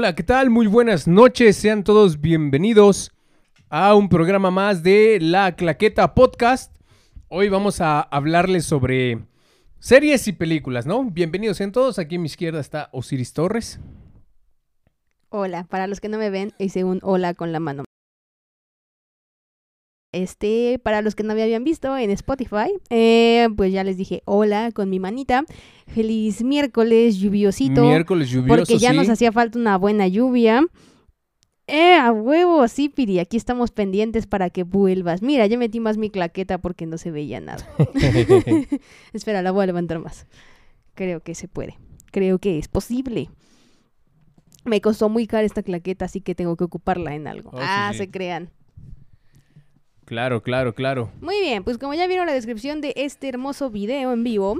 Hola, ¿qué tal? Muy buenas noches. Sean todos bienvenidos a un programa más de La Claqueta Podcast. Hoy vamos a hablarles sobre series y películas, ¿no? Bienvenidos sean todos. Aquí a mi izquierda está Osiris Torres. Hola, para los que no me ven, hice un hola con la mano. Este, para los que no me habían visto en Spotify, eh, pues ya les dije hola con mi manita. Feliz miércoles lluviosito. Miércoles lluvioso, Porque ya sí. nos hacía falta una buena lluvia. Eh, a huevo, sí, Piri. Aquí estamos pendientes para que vuelvas. Mira, ya metí más mi claqueta porque no se veía nada. Espera, la voy a levantar más. Creo que se puede. Creo que es posible. Me costó muy cara esta claqueta, así que tengo que ocuparla en algo. Oh, sí, ah, sí. se crean. Claro, claro, claro. Muy bien, pues como ya vieron la descripción de este hermoso video en vivo,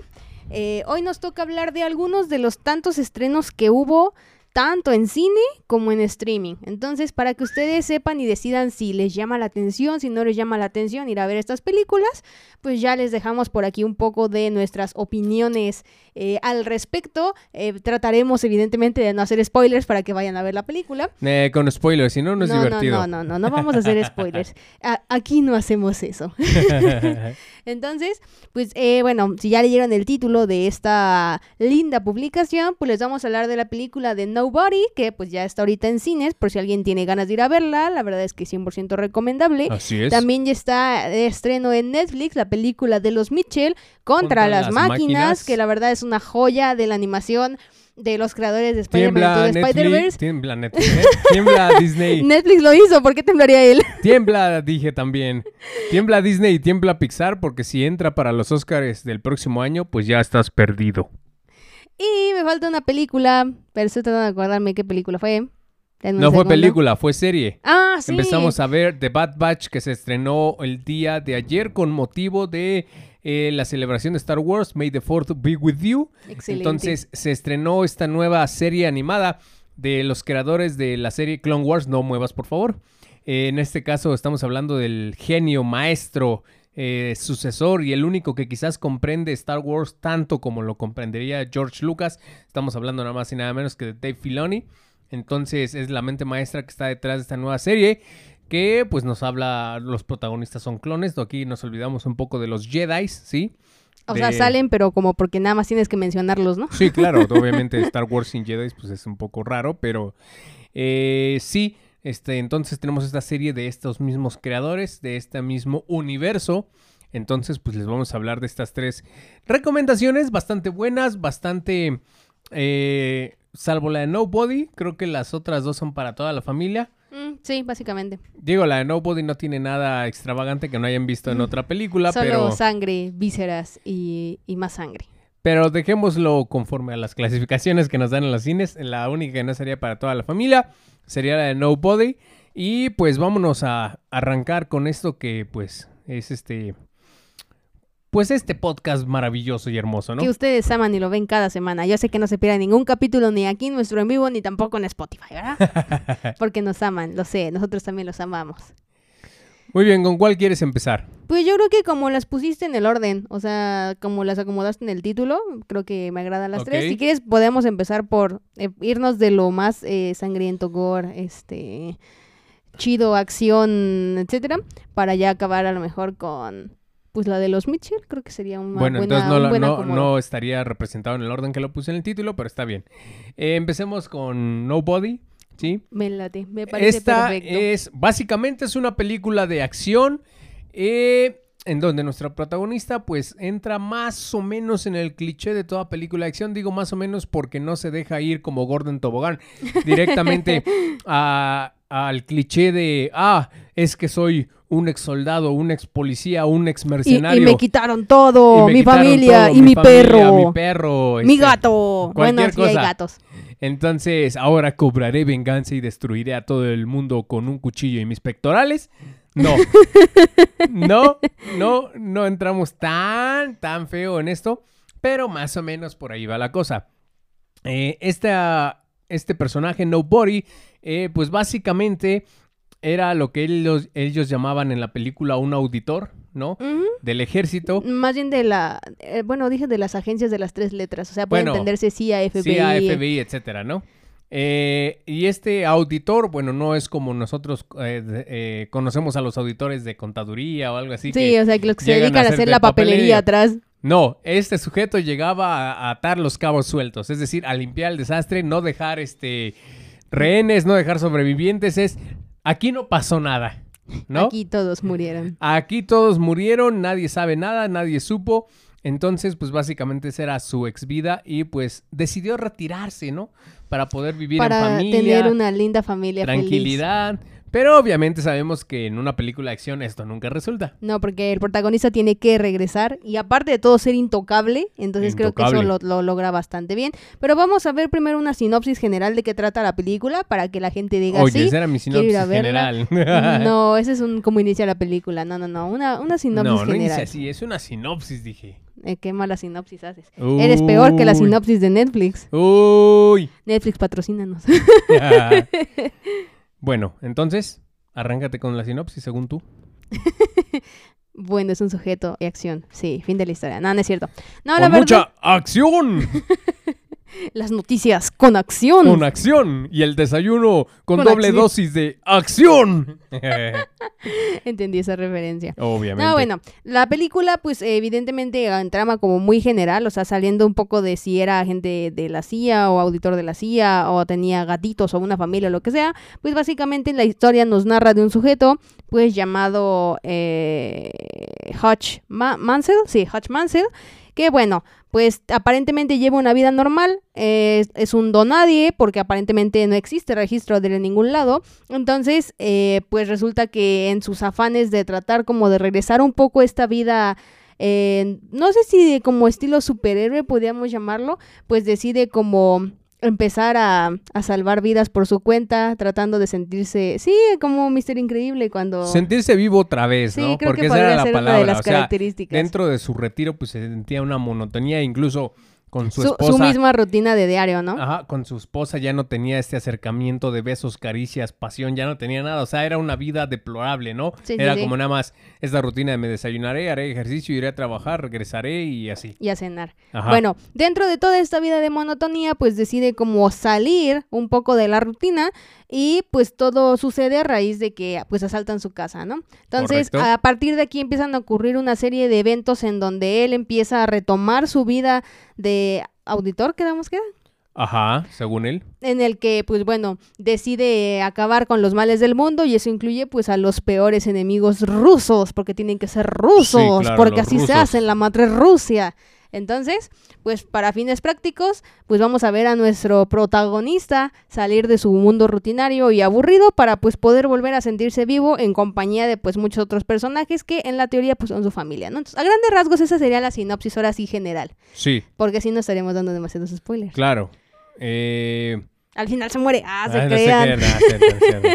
eh, hoy nos toca hablar de algunos de los tantos estrenos que hubo tanto en cine como en streaming. Entonces, para que ustedes sepan y decidan si les llama la atención, si no les llama la atención ir a ver estas películas, pues ya les dejamos por aquí un poco de nuestras opiniones eh, al respecto. Eh, trataremos evidentemente de no hacer spoilers para que vayan a ver la película. Eh, con spoilers, si no, no es no, divertido. no, no, no, no vamos a hacer spoilers. A- aquí no hacemos eso. Entonces, pues eh, bueno, si ya leyeron el título de esta linda publicación, pues les vamos a hablar de la película de Nobody, que pues ya está ahorita en cines, por si alguien tiene ganas de ir a verla, la verdad es que 100% recomendable. Así es. También ya está de estreno en Netflix la película de los Mitchell contra, Contra las, las máquinas, máquinas. que la verdad es una joya de la animación de los creadores de Spider-Man Spider-Verse. tiembla Netflix, ¿eh? tiembla Disney, Netflix lo hizo, ¿por qué temblaría él? tiembla, dije también, tiembla Disney y tiembla Pixar, porque si entra para los Oscars del próximo año, pues ya estás perdido. Y me falta una película, pero estoy tratando de acordarme qué película fue. No fue película, fue serie. Ah, sí. Empezamos a ver The Bad Batch que se estrenó el día de ayer con motivo de eh, la celebración de Star Wars, May the 4th be with you. Excelente. Entonces se estrenó esta nueva serie animada de los creadores de la serie Clone Wars. No muevas, por favor. Eh, en este caso estamos hablando del genio, maestro, eh, sucesor y el único que quizás comprende Star Wars tanto como lo comprendería George Lucas. Estamos hablando nada más y nada menos que de Dave Filoni. Entonces es la mente maestra que está detrás de esta nueva serie que pues nos habla, los protagonistas son clones, aquí nos olvidamos un poco de los Jedi, ¿sí? o sea, salen, pero como porque nada más tienes que mencionarlos, ¿no? Sí, claro, obviamente Star Wars sin Jedi pues es un poco raro, pero eh, sí, este, entonces tenemos esta serie de estos mismos creadores, de este mismo universo. Entonces, pues les vamos a hablar de estas tres recomendaciones bastante buenas, bastante, eh, salvo la de Nobody, creo que las otras dos son para toda la familia. Mm, sí, básicamente. Digo, la de Nobody no tiene nada extravagante que no hayan visto en otra película, Solo pero... sangre, vísceras y, y más sangre. Pero dejémoslo conforme a las clasificaciones que nos dan en los cines. La única que no sería para toda la familia sería la de Nobody. Y pues vámonos a arrancar con esto que pues es este... Pues este podcast maravilloso y hermoso, ¿no? Que ustedes aman y lo ven cada semana. Yo sé que no se pierda ningún capítulo ni aquí en nuestro en vivo ni tampoco en Spotify, ¿verdad? Porque nos aman, lo sé, nosotros también los amamos. Muy bien, ¿con cuál quieres empezar? Pues yo creo que como las pusiste en el orden, o sea, como las acomodaste en el título, creo que me agradan las tres. Si quieres, podemos empezar por eh, irnos de lo más eh, sangriento, gore, este, chido, acción, etcétera, para ya acabar a lo mejor con, pues la de los Mitchell, creo que sería una bueno, buena, entonces no, un la- buen no, no estaría representado en el orden que lo puse en el título, pero está bien. Eh, empecemos con Nobody, ¿sí? Me late, me parece Esta perfecto. es, básicamente es una película de acción eh, en donde nuestra protagonista pues entra más o menos en el cliché de toda película de acción. Digo más o menos porque no se deja ir como Gordon Tobogán directamente a- al cliché de, ah, es que soy un ex soldado, un ex policía, un ex mercenario. y me quitaron todo, me mi quitaron familia todo, y mi, familia, perro, mi perro, mi este, gato. Bueno, sí hay cosa. gatos. Entonces, ahora cobraré venganza y destruiré a todo el mundo con un cuchillo y mis pectorales. No. No, no, no entramos tan, tan feo en esto. Pero más o menos por ahí va la cosa. Eh, esta, este personaje, Nobody, eh, pues básicamente era lo que ellos, ellos llamaban en la película un auditor, ¿no? Del ejército. Más bien de la, eh, bueno, dije de las agencias de las tres letras, o sea, puede Bueno, entenderse CIA, FBI. CIA, FBI, etcétera, ¿no? Eh, y este auditor, bueno, no es como nosotros eh, eh, conocemos a los auditores de contaduría o algo así. Sí, que o sea, que los que se dedican a hacer la papelería papelería. atrás. No, este sujeto llegaba a a atar los cabos sueltos, es decir, a limpiar el desastre, no dejar este rehenes, no dejar sobrevivientes, es aquí no pasó nada, ¿no? Aquí todos murieron. Aquí todos murieron, nadie sabe nada, nadie supo. Entonces, pues básicamente esa era su ex vida y pues decidió retirarse, ¿no? Para poder vivir en Para familia, tener una linda familia feliz. Pero obviamente sabemos que en una película de acción esto nunca resulta. No, porque el protagonista tiene que regresar y aparte de todo ser intocable, entonces creo que eso lo, lo logra bastante bien. Pero vamos a ver primero una sinopsis general de qué trata la película para que la gente diga Oye, sí. esa era mi sinopsis general. No, ese es un como inicia la película. No, no, no, una, una sinopsis no, no inicia general. así, es una sinopsis, dije. Eh, qué mala sinopsis haces. Eres peor que la sinopsis de Netflix. Uy. Netflix patrocínanos. bueno, entonces, arráncate con la sinopsis según tú. bueno, es un sujeto y acción. Sí, fin de la historia. No, no es cierto. No, la con verdad, mucha acción. las noticias con acción. con acción y el desayuno con, Con doble acción. dosis de acción. Entendí esa referencia. Obviamente. No, bueno, la película, pues evidentemente en trama como muy general, o sea, saliendo un poco de si era agente de la CIA o auditor de la CIA o tenía gatitos o una familia o lo que sea, pues básicamente la historia nos narra de un sujeto, pues llamado eh, Hutch Ma- Mansell, sí, Hutch Mansell, que bueno, pues aparentemente lleva una vida normal, es, un donadie porque aparentemente no existe registro de ningún lado, entonces eh, pues resulta que en sus afanes de tratar como de regresar un poco esta vida, eh, no sé si como estilo superhéroe podríamos llamarlo, pues decide como empezar a, a salvar vidas por su cuenta, tratando de sentirse, sí, como Mister Increíble cuando... Sentirse vivo otra vez, Sí, ¿no? creo Porque que esa era la ser palabra. una de las o sea, características. dentro de su retiro, pues se sentía una monotonía, incluso con su su, esposa. su misma rutina de diario, ¿no? Ajá, con su esposa ya no tenía este acercamiento de besos, caricias, pasión, ya no tenía nada. O sea, era una vida deplorable, ¿no? Sí, sí, era sí. como nada más esta rutina de me desayunaré, haré ejercicio, iré a trabajar, regresaré y así. y a cenar. Ajá. Bueno, dentro de toda esta vida de monotonía, pues decide como salir un poco de la rutina y pues todo sucede a raíz de que pues asaltan su casa, ¿no? Entonces, Correcto. a partir de aquí empiezan a ocurrir una serie de eventos en donde él empieza a retomar su vida de auditor, quedamos que era? Ajá, según él. en el que, pues bueno, decide acabar con los males del mundo y eso incluye pues a los peores enemigos rusos, porque tienen que ser rusos, claro, porque así se hace en la madre Rusia. Entonces, pues para fines prácticos, pues vamos a ver a nuestro protagonista salir de su mundo rutinario y aburrido para pues poder volver a sentirse vivo en compañía de pues muchos otros personajes que en la teoría pues son su familia, ¿no? Entonces, a grandes rasgos esa sería la sinopsis ahora sí general, Sí, porque si no estaremos dando demasiados spoilers. claro. Eh... Al final se muere. Ah, se no sé crean. qué, ah, cierto, cierto.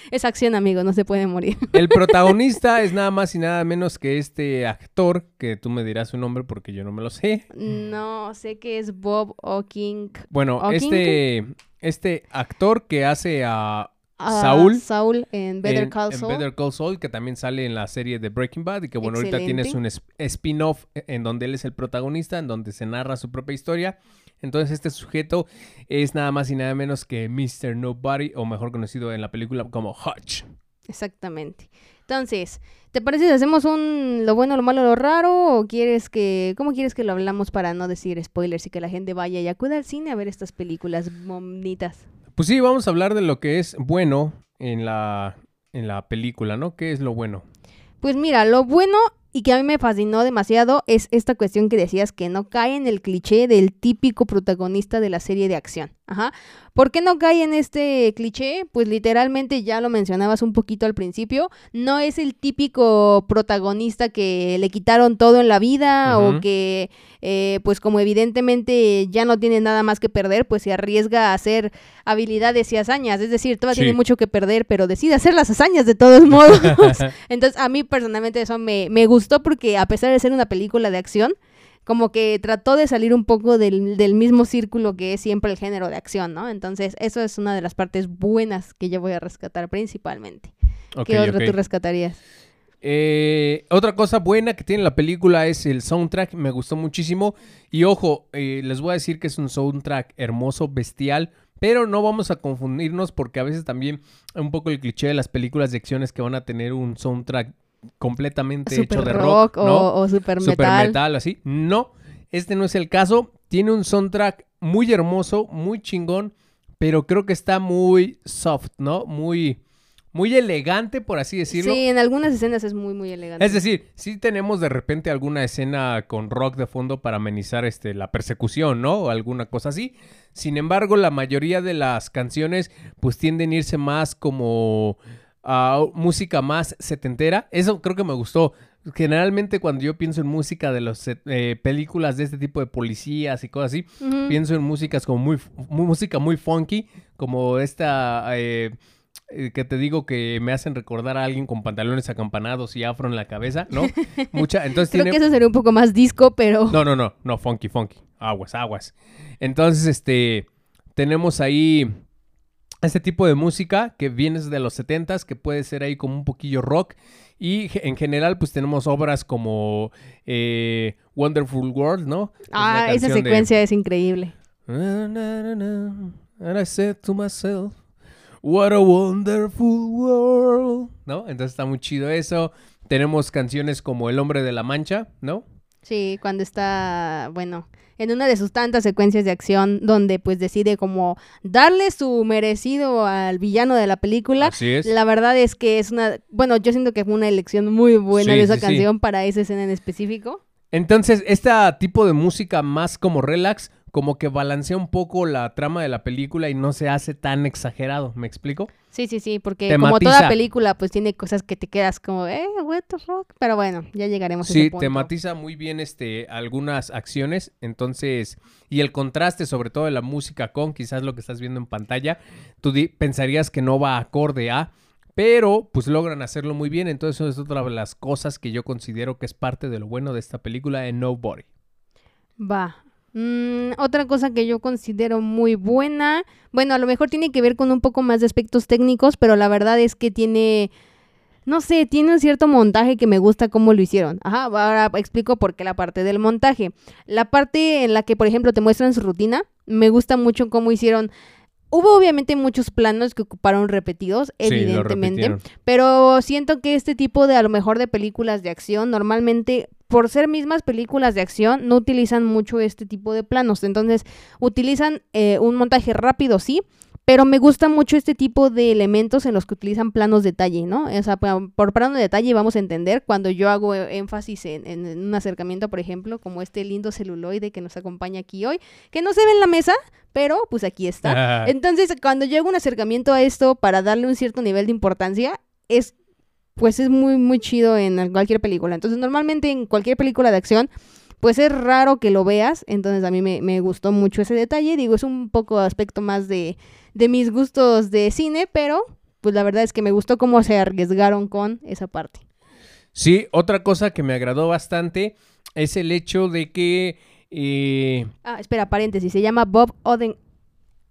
Es acción, amigo, no se puede morir. El protagonista es nada más y nada menos que este actor, que tú me dirás su nombre porque yo no me lo sé. No, sé que es Bob O'King. Bueno, este, este actor que hace a Saúl Saúl en Better en, Call en Saul. Better Call Saul, que también sale en la serie de Breaking Bad y que bueno, ahorita tienes un spin-off en donde él es el protagonista, en donde se narra su propia historia. Entonces este sujeto es nada más y nada menos que Mr. Nobody, o mejor conocido en la película como Hutch. Exactamente. Entonces, ¿te parece si hacemos un lo bueno, lo malo, lo raro? ¿O quieres que. ¿Cómo quieres que lo hablamos para no decir spoilers y que la gente vaya y acuda al cine a ver estas películas bonitas? Pues sí, vamos a hablar de lo que es bueno en la, en la película, ¿no? ¿Qué es lo bueno? Pues mira, lo bueno y que a mí me fascinó demasiado es esta cuestión que decías que no cae en el cliché del típico protagonista de la serie de acción. Ajá. ¿Por qué no cae en este cliché? Pues literalmente ya lo mencionabas un poquito al principio. No es el típico protagonista que le quitaron todo en la vida o que, eh, pues como evidentemente ya no tiene nada más que perder, pues se arriesga a hacer habilidades y hazañas. Es decir, todavía Sí. tiene mucho que perder, pero decide hacer las hazañas de todos modos. Entonces, a mí personalmente eso me, me gustó porque a pesar de ser una película de acción, como que trató de salir un poco del, del mismo círculo que es siempre el género de acción, ¿no? Entonces, eso es una de las partes buenas que yo voy a rescatar principalmente. ¿Qué otra ok. tú rescatarías? Eh, otra cosa buena que tiene la película es el soundtrack, me gustó muchísimo. Y ojo, eh, les voy a decir que es un soundtrack hermoso, bestial, Pero no vamos a confundirnos porque a veces también un poco el cliché de las películas de acciones que van a tener un soundtrack completamente Super hecho de rock, rock, ¿no? o, o super metal. super metal, así. No, este no es el caso. Tiene un soundtrack muy hermoso, muy chingón, pero creo que está muy soft, ¿no? Muy, muy elegante, por así decirlo. Sí, en algunas escenas es muy, muy elegante. Es decir, sí tenemos de repente alguna escena con rock de fondo para amenizar este, la persecución, ¿no? O alguna cosa así. Sin embargo, la mayoría de las canciones pues tienden a irse más como a música más setentera. Eso creo que me gustó. Generalmente cuando yo pienso en música de las películas de este tipo de policías y cosas así, pienso en músicas como muy, muy- música muy funky, como esta eh, eh, que te digo que me hacen recordar a alguien con pantalones acampanados y afro en la cabeza, ¿no? Mucha, entonces Creo tiene que eso sería un poco más disco, pero... no, no, no, no, funky, funky. Aguas, aguas. Entonces, este, tenemos ahí este tipo de música que viene de los 70s, que puede ser ahí como un poquillo rock. Y en general, pues tenemos obras como eh, Wonderful World, ¿no? Es Ah, esa de- secuencia es increíble. And I said to myself, What a wonderful world. ¿No? Entonces está muy chido eso. Tenemos canciones como El hombre de la mancha, ¿no? Sí, cuando está, bueno, en una de sus tantas secuencias de acción donde pues decide como darle su merecido al villano de la película. Así es. La verdad es que es una, bueno, yo siento que fue una elección muy buena Sí, de esa sí, sí. canción para esa escena en específico. Entonces, este tipo de música más como relax, como que balancea un poco la trama de la película y no se hace tan exagerado, ¿me explico? Sí, sí, sí, porque como toda película pues tiene cosas que te quedas como, eh, what the fuck, pero bueno, ya llegaremos a Sí, ese punto. tematiza muy bien este algunas acciones, entonces, y el contraste sobre todo de la música con quizás lo que estás viendo en pantalla, tú pensarías que no va acorde a, pero pues logran hacerlo muy bien, entonces eso es otra de las cosas que yo considero que es parte de lo bueno de esta película de Nobody. Va. Mm, otra cosa que yo considero muy buena, bueno, a lo mejor tiene que ver con un poco más de aspectos técnicos, pero la verdad es que tiene, no sé, tiene un cierto montaje que me gusta cómo lo hicieron. Ajá, ahora explico por qué la parte del montaje. La parte en la que, por ejemplo, te muestran su rutina, me gusta mucho cómo hicieron. Hubo obviamente muchos planos que ocuparon repetidos, evidentemente. Pero siento que este tipo de, a lo mejor, de películas de acción, normalmente, por ser mismas películas de acción, no utilizan mucho este tipo de planos. Entonces, utilizan eh, un montaje rápido, sí, pero me gusta mucho este tipo de elementos en los que utilizan planos detalle, ¿no? O sea, por plano de detalle vamos a entender cuando yo hago eh, énfasis en, en- en un acercamiento, por ejemplo, como este lindo celuloide que nos acompaña aquí hoy, que no se ve en la mesa, pero pues aquí está. Entonces, cuando yo hago un acercamiento a esto para darle un cierto nivel de importancia, es pues es muy muy chido en cualquier película. Entonces, normalmente en cualquier película de acción, pues es raro que lo veas. Entonces, a mí me, me gustó mucho ese detalle. Digo, es un poco aspecto más de, de mis gustos de cine, pero pues la verdad es que me gustó cómo se arriesgaron con esa parte. Sí, otra cosa que me agradó bastante es el hecho de que eh, Ah, espera, paréntesis, se llama Bob Oden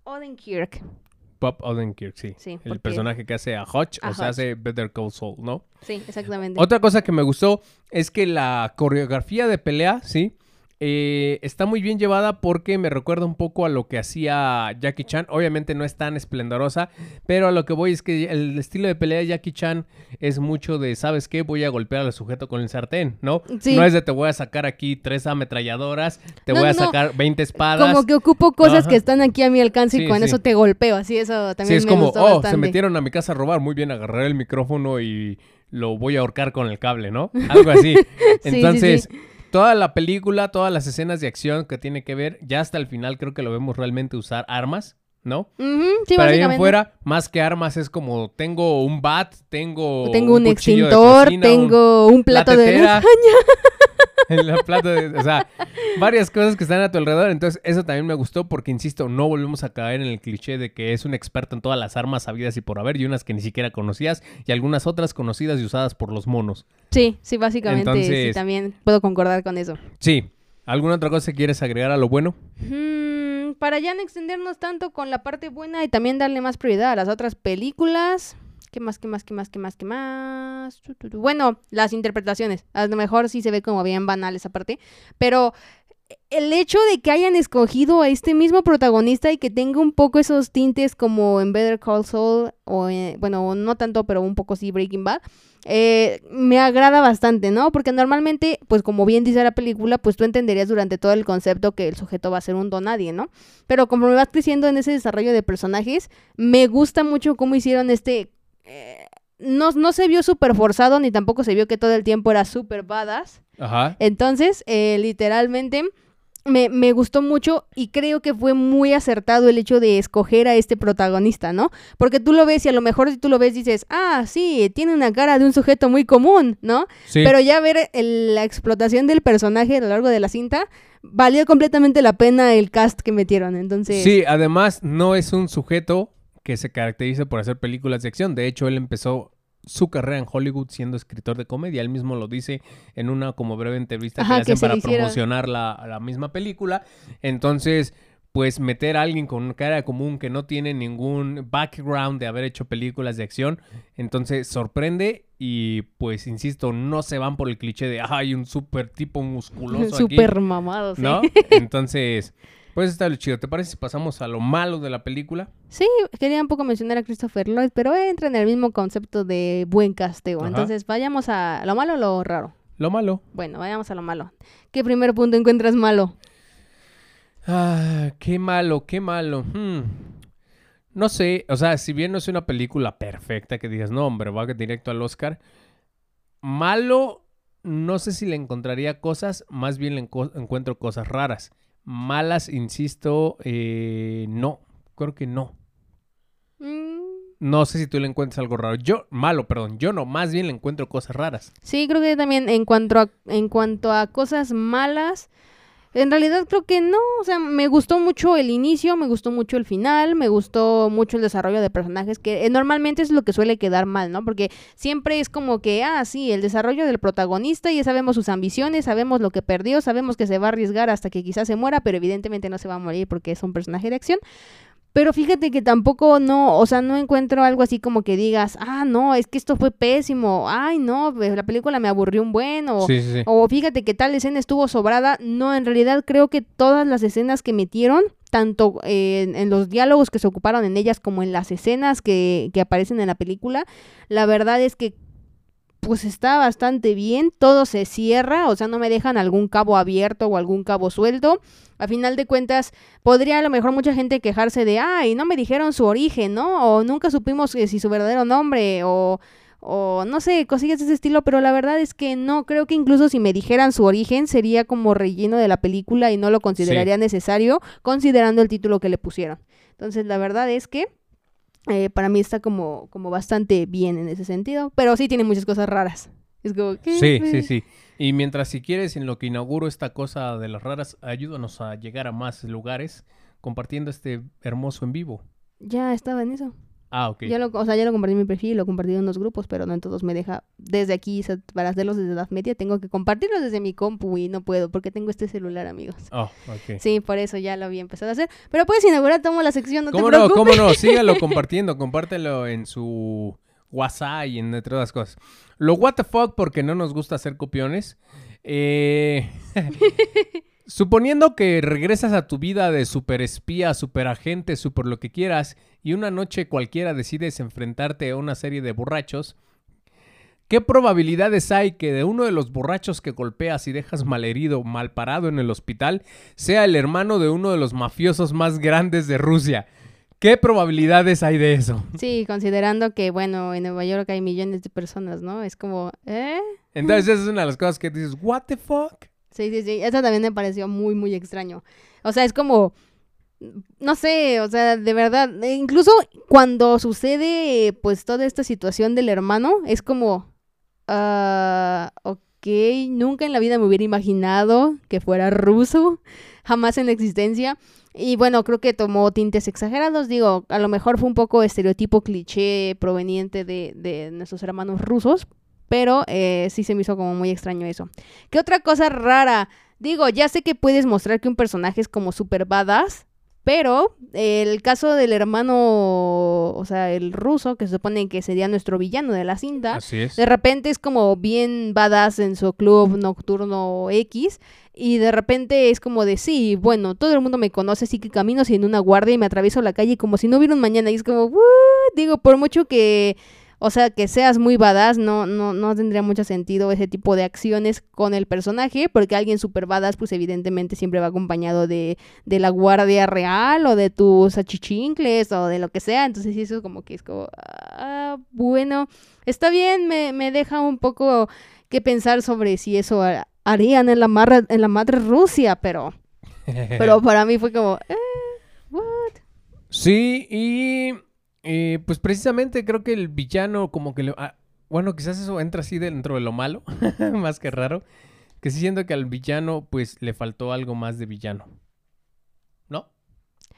Odenkirk. Bob Odenkirk, sí, Sí, el personaje que hace a Hodge, A o sea, Hutch. hace Better Call Saul, ¿no? Sí, exactamente. Otra cosa que me gustó es que la coreografía de pelea, sí, eh, está muy bien llevada porque me recuerda un poco a lo que hacía Jackie Chan. Obviamente no es tan esplendorosa, pero a lo que voy es que el estilo de pelea de Jackie Chan es mucho de, ¿sabes qué? Voy a golpear al sujeto con el sartén, ¿no? Sí. No es de te voy a sacar aquí tres ametralladoras, te No, voy a no. sacar 20 espadas. Como que ocupo cosas Ajá. que están aquí a mi alcance Sí, y con sí. eso te golpeo. Así, eso Sí, también es me como, gustó oh, se bastante. metieron a mi casa a robar, muy bien, agarraré el micrófono y lo voy a ahorcar con el cable, ¿no? Algo así. sí, Entonces, sí. Toda la película, todas las escenas de acción que tiene que ver, ya hasta el final creo que lo vemos realmente usar armas, ¿no? Ujú, sí, Pero ahí en básicamente. fuera, más que armas, es como, tengo un bat, tengo Tengo un, extintor, cocina, tengo un, plato la de tetera, el plato de, o sea, varias cosas que están a tu alrededor. Entonces, eso también me gustó porque, insisto, no volvemos a caer en el cliché de que es un experto en todas las armas sabidas y por haber y unas que ni siquiera conocías y algunas otras conocidas y usadas por los monos. Sí, sí, básicamente sí, también puedo concordar con eso. Sí. ¿Alguna otra cosa que quieres agregar a lo bueno? Mm, para ya no extendernos tanto con la parte buena y también darle más prioridad a las otras películas. ¿Qué más, qué más, qué más, qué más, qué más? Bueno, las interpretaciones. A lo mejor sí se ve como bien banal esa parte. Pero el hecho de que hayan escogido a este mismo protagonista y que tenga un poco esos tintes como en Better Call Saul, o en- bueno, no tanto, pero un poco sí Breaking Bad, eh, me agrada bastante, ¿no? Porque normalmente, pues como bien dice la película, pues tú entenderías durante todo el concepto que el sujeto va a ser un don nadie, ¿no? Pero como vas creciendo en ese desarrollo de personajes, me gusta mucho cómo hicieron este... eh, no, no se vio súper forzado, ni tampoco se vio que todo el tiempo era súper badass. Ajá. Entonces, eh, literalmente, me, me gustó mucho y creo que fue muy acertado el hecho de escoger a este protagonista, ¿no? Porque tú lo ves y a lo mejor si tú lo ves dices, ah, sí, tiene una cara de un sujeto muy común, ¿no? Sí. Pero ya ver el- la explotación del personaje a lo largo de la cinta, valió completamente la pena el cast que metieron. Entonces, Sí, además no es un sujeto que se caracteriza por hacer películas de acción. De hecho, él empezó su carrera en Hollywood siendo escritor de comedia. Él mismo lo dice en una como breve entrevista Ajá, que le que hacen para promocionar la, la misma película. Entonces, pues meter a alguien con cara común que no tiene ningún background de haber hecho películas de acción, entonces sorprende y pues insisto, no se van por el cliché de, ay, un super tipo musculoso aquí", súper mamado, sí. ¿no? Entonces, pues está lo chido. ¿Te parece si pasamos a lo malo de la película? Sí, quería un poco mencionar a Christopher Lloyd, pero entra en el mismo concepto de buen casteo. Ajá. Entonces, vayamos a lo malo o lo raro. Lo malo. Bueno, vayamos a lo malo. ¿Qué primer punto encuentras malo? Ah, qué malo, qué malo. Hmm. No sé, o sea, si bien no es una película perfecta que digas, no, hombre, va directo al Oscar. Malo, no sé si le encontraría cosas, más bien le encuentro cosas raras. Malas, insisto, eh, no, creo que no. Mm, No sé si tú le encuentras algo raro. Yo, malo, perdón, yo no, más bien le encuentro cosas raras. Sí, creo que también en cuanto a, en cuanto a cosas malas, en realidad creo que no. O sea, me gustó mucho el inicio, me gustó mucho el final, me gustó mucho el desarrollo de personajes, que eh, normalmente es lo que suele quedar mal, ¿no? Porque siempre es como que, ah, sí, el desarrollo del protagonista, ya sabemos sus ambiciones, sabemos lo que perdió, sabemos que se va a arriesgar hasta que quizás se muera, pero evidentemente no se va a morir porque es un personaje de acción. Pero fíjate que tampoco no, o sea, no encuentro algo así como que digas, ah, no, es que esto fue pésimo, ay, no, pues, la película me aburrió un buen, o, Sí, sí, sí. o fíjate que tal escena estuvo sobrada. No, en realidad creo que todas las escenas que metieron, tanto eh, en, en los diálogos que se ocuparon en ellas como en las escenas que, que aparecen en la película, la verdad es que pues está bastante bien, todo se cierra, o sea, no me dejan algún cabo abierto o algún cabo suelto. A final de cuentas, podría a lo mejor mucha gente quejarse de, ay, no me dijeron su origen, ¿no? O nunca supimos que si su verdadero nombre, o, o no sé, cosillas de ese estilo, pero la verdad es que no, creo que incluso si me dijeran su origen sería como relleno de la película y no lo consideraría necesario considerando el título que le pusieron. Entonces, la verdad es que eh, para mí está como, como bastante bien en ese sentido, pero sí tiene muchas cosas raras. Es como. Sí, sí, sí. Y mientras si quieres, en lo que inauguro esta cosa de las raras, ayúdanos a llegar a más lugares compartiendo este hermoso en vivo. Ya estaba en eso. Ah, ok. Ya lo, o sea, ya lo compartí en mi perfil, lo compartí en unos grupos, pero no en todos me deja. Desde aquí, para hacerlos desde edad media, tengo que compartirlos desde mi compu y no puedo porque tengo este celular, amigos. Oh, ok. Sí, por eso ya lo había empezado a hacer. Pero puedes inaugurar, tomo la sección, no ¿Cómo te no? ¿Cómo no? Sígalo compartiendo. Compártelo en su WhatsApp y en entre otras cosas. Lo what the fuck porque no nos gusta hacer copiones. Eh, Suponiendo que regresas a tu vida de superespía, superagente, super lo que quieras, y una noche cualquiera decides enfrentarte a una serie de borrachos, ¿qué probabilidades hay que de uno de los borrachos que golpeas y dejas malherido, mal parado en el hospital, sea el hermano de uno de los mafiosos más grandes de Rusia? ¿Qué probabilidades hay de eso? Sí, considerando que, bueno, en Nueva York hay millones de personas, ¿no? Es como, ¿eh? Entonces esa es una de las cosas que dices, ¿what the fuck? Sí, sí, sí. Eso también me pareció muy, muy extraño. O sea, es como, no sé, o sea, de verdad, e incluso cuando sucede, pues, toda esta situación del hermano, es como, ah, ok, nunca en la vida me hubiera imaginado que fuera ruso, jamás en la existencia. Y bueno, creo que tomó tintes exagerados, digo, a lo mejor fue un poco estereotipo cliché proveniente de nuestros hermanos rusos, pero eh, sí se me hizo como muy extraño eso. ¿Qué otra cosa rara? Digo, ya sé que puedes mostrar que un personaje es como super badass, Pero el caso del hermano, o sea, el ruso, que se supone que sería nuestro villano de la cinta, Así es. de repente es como bien badass en su club nocturno X. Y de repente es como de, sí, bueno, todo el mundo me conoce, así que camino sin una guardia y me atravieso la calle como si no hubiera un mañana. Y es como, "What?". digo, por mucho que, o sea, que seas muy badass, no, no, no tendría mucho sentido ese tipo de acciones con el personaje, porque alguien super badass, pues evidentemente siempre va acompañado de, de la guardia real o de tus achichincles o de lo que sea. Entonces, eso como que es como, ah, bueno, está bien, me, me deja un poco que pensar sobre si eso ha- harían en la, marra- en la madre Rusia, pero, pero para mí fue como, eh, what? Sí, y eh, pues precisamente creo que el villano como que le... ah, bueno, quizás eso entra así dentro de lo malo, más que raro. Que sí siento que al villano pues le faltó algo más de villano. ¿No?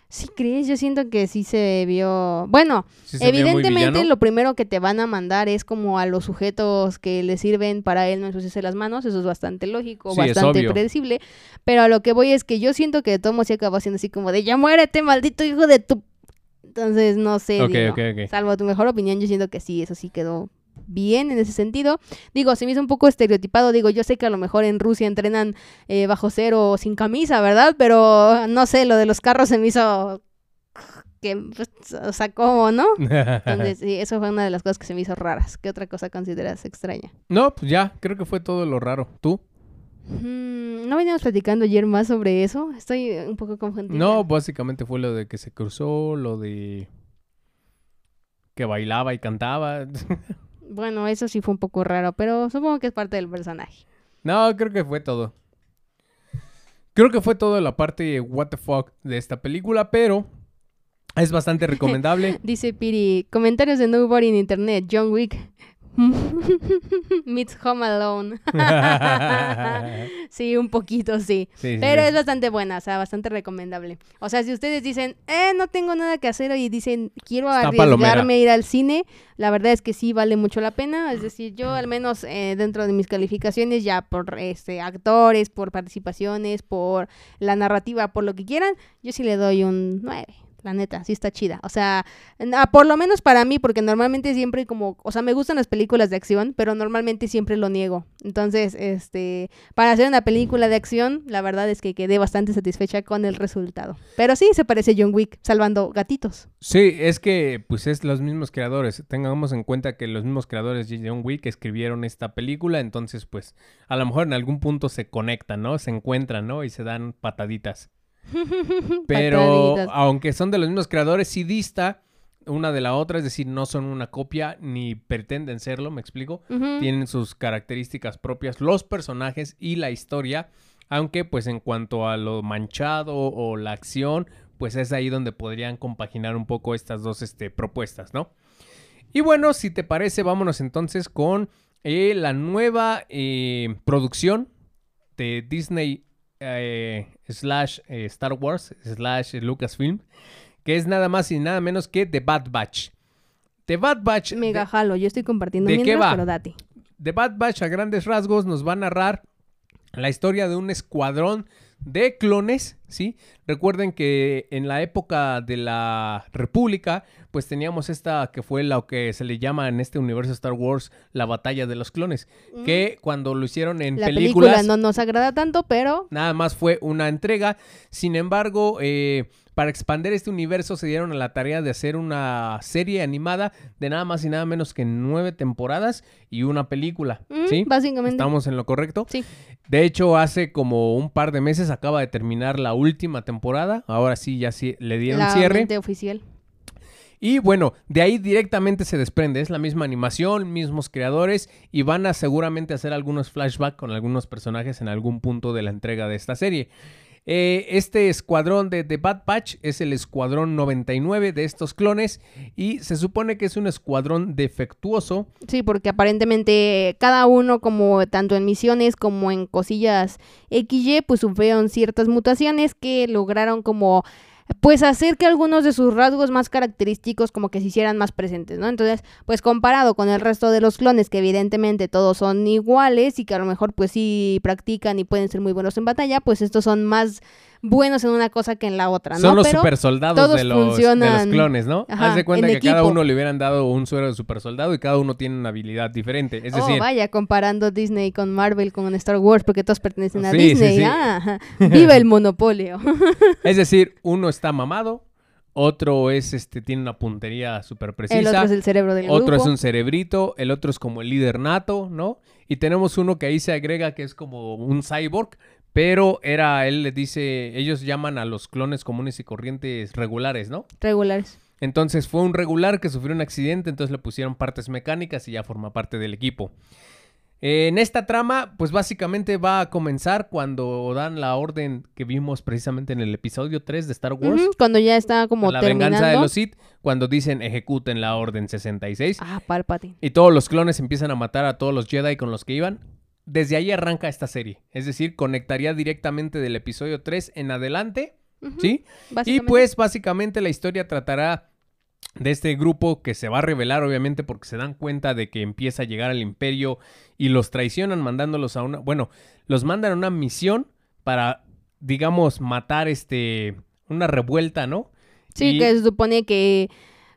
Sí, crees, yo siento que sí se vio, bueno, Sí se Evidentemente lo primero que te van a mandar es como a los sujetos que le sirven para él no ensuciarse las manos, eso es bastante lógico, Sí, bastante predecible, pero a lo que voy es que yo siento que de todo modo sí acabó siendo así como de ya muérete, maldito hijo de tu... Entonces, no sé, Ok, digo, ok, ok. salvo tu mejor opinión, yo siento que sí, eso sí quedó bien en ese sentido. Digo, se me hizo un poco estereotipado, digo, yo sé que a lo mejor en Rusia entrenan eh, bajo cero o sin camisa, ¿verdad? Pero no sé, lo de los carros se me hizo que, pues, o sea, ¿cómo, no? Entonces, sí, eso fue una de las cosas que se me hizo raras. ¿Qué otra cosa consideras extraña? no, pues ya, creo que fue todo lo raro. ¿Tú? Mm, ¿No veníamos platicando ayer más sobre eso? Estoy un poco confundida. No, básicamente fue lo de que se cruzó, lo de que bailaba y cantaba. Bueno, eso sí fue un poco raro, pero supongo que es parte del personaje. no, creo que fue todo. Creo que fue todo la parte what the fuck de esta película, pero es bastante recomendable. Dice Piri, comentarios de Nobody en internet, John Wick meets Home Alone. sí, un poquito, sí. Pero sí. es bastante buena, o sea, bastante recomendable. O sea, si ustedes dicen, eh, no tengo nada que hacer y dicen, quiero Está arriesgarme palomera. a ir al cine, la verdad es que sí vale mucho la pena. Es decir, yo al menos eh, dentro de mis calificaciones, ya por este actores, por participaciones, por la narrativa, por lo que quieran, yo sí le doy un 9. La neta, sí está chida. O sea, na- por lo menos para mí, porque normalmente siempre como, o sea, me gustan las películas de acción, pero normalmente siempre lo niego. Entonces, este, para hacer una película de acción, la verdad es que quedé bastante satisfecha con el resultado. Pero sí, se parece a John Wick salvando gatitos. Sí, es que pues es los mismos creadores. Tengamos en cuenta que los mismos creadores de John Wick escribieron esta película, entonces pues a lo mejor en algún punto se conectan, ¿no? Se encuentran, ¿no? Y se dan pataditas. Pero aunque son de los mismos creadores, sí dista una de la otra, es decir, no son una copia ni pretenden serlo, ¿me explico? Tienen sus características propias, los personajes y la historia, aunque pues en cuanto a lo manchado o la acción, pues es ahí donde podrían compaginar un poco estas dos este, propuestas, ¿no? Y bueno, si te parece, vámonos entonces con eh, la nueva eh, producción de Disney eh, slash eh, Star Wars slash Lucasfilm, que es nada más y nada menos que The Bad Batch. The Bad Batch... Mega jalo, yo estoy compartiendo ¿de qué mientras, va? pero date. The Bad Batch a grandes rasgos nos va a narrar la historia de un escuadrón de clones, ¿sí? Recuerden que en la época de la República, pues teníamos esta que fue lo que se le llama en este universo Star Wars la batalla de los clones, que cuando lo hicieron en. La películas película no nos agrada tanto, pero Nada más fue una entrega. Sin embargo, eh, para expandir este universo se dieron a la tarea de hacer una serie animada de nada más y nada menos que nueve temporadas y una película. mm, ¿Sí? básicamente. ¿Estamos en lo correcto? Sí. De hecho, hace como un par de meses acaba de terminar la última temporada. Ahora sí, ya sí le dieron la cierre. oficial. Y bueno, de ahí directamente se desprende. Es la misma animación, mismos creadores y van a seguramente hacer algunos flashbacks con algunos personajes en algún punto de la entrega de esta serie. Eh, este escuadrón de The Bad Batch es el escuadrón 99 de estos clones y se supone que es un escuadrón defectuoso. Sí, porque aparentemente cada uno, como tanto en misiones como en cosillas XY, pues sufrieron ciertas mutaciones que lograron como pues hacer que algunos de sus rasgos más característicos como que se hicieran más presentes, ¿no? Entonces, pues comparado con el resto de los clones, que evidentemente todos son iguales y que a lo mejor pues sí practican y pueden ser muy buenos en batalla, pues estos son más buenos en una cosa que en la otra, ¿no? Son los Pero super soldados de los, de los funcionan, clones, ¿no? ajá, Haz de cuenta en que cada uno le hubieran dado un suero de super soldado y cada uno tiene una habilidad diferente. Es oh, decir, vaya, comparando Disney con Marvel con Star Wars, porque todos pertenecen a Sí, Disney. sí. Ah. Viva el monopolio. es decir, uno está mamado, otro es este tiene una puntería súper precisa. el otro es el cerebro del Otro grupo. es un cerebrito, el otro es como el líder nato, ¿no? Y tenemos uno que ahí se agrega que es como un cyborg, pero era, él le dice, ellos llaman a los clones comunes y corrientes regulares, ¿no? regulares. Entonces fue un regular que sufrió un accidente, entonces le pusieron partes mecánicas y ya forma parte del equipo. En esta trama, pues básicamente va a comenzar cuando dan la orden que vimos precisamente en el episodio 3 de Star Wars. Cuando ya está como la terminando. venganza de los Sith, cuando dicen ejecuten la orden 66. Ah, Palpatine. Y todos los clones empiezan a matar a todos los Jedi con los que iban. Desde ahí arranca esta serie. Es decir, conectaría directamente del episodio 3 en adelante. ¿Sí? Y pues básicamente la historia tratará de este grupo que se va a revelar obviamente porque se dan cuenta de que empieza a llegar al imperio y los traicionan mandándolos a una, bueno, los mandan a una misión para, digamos, matar este, una revuelta, ¿no? Sí, Y- que se supone que,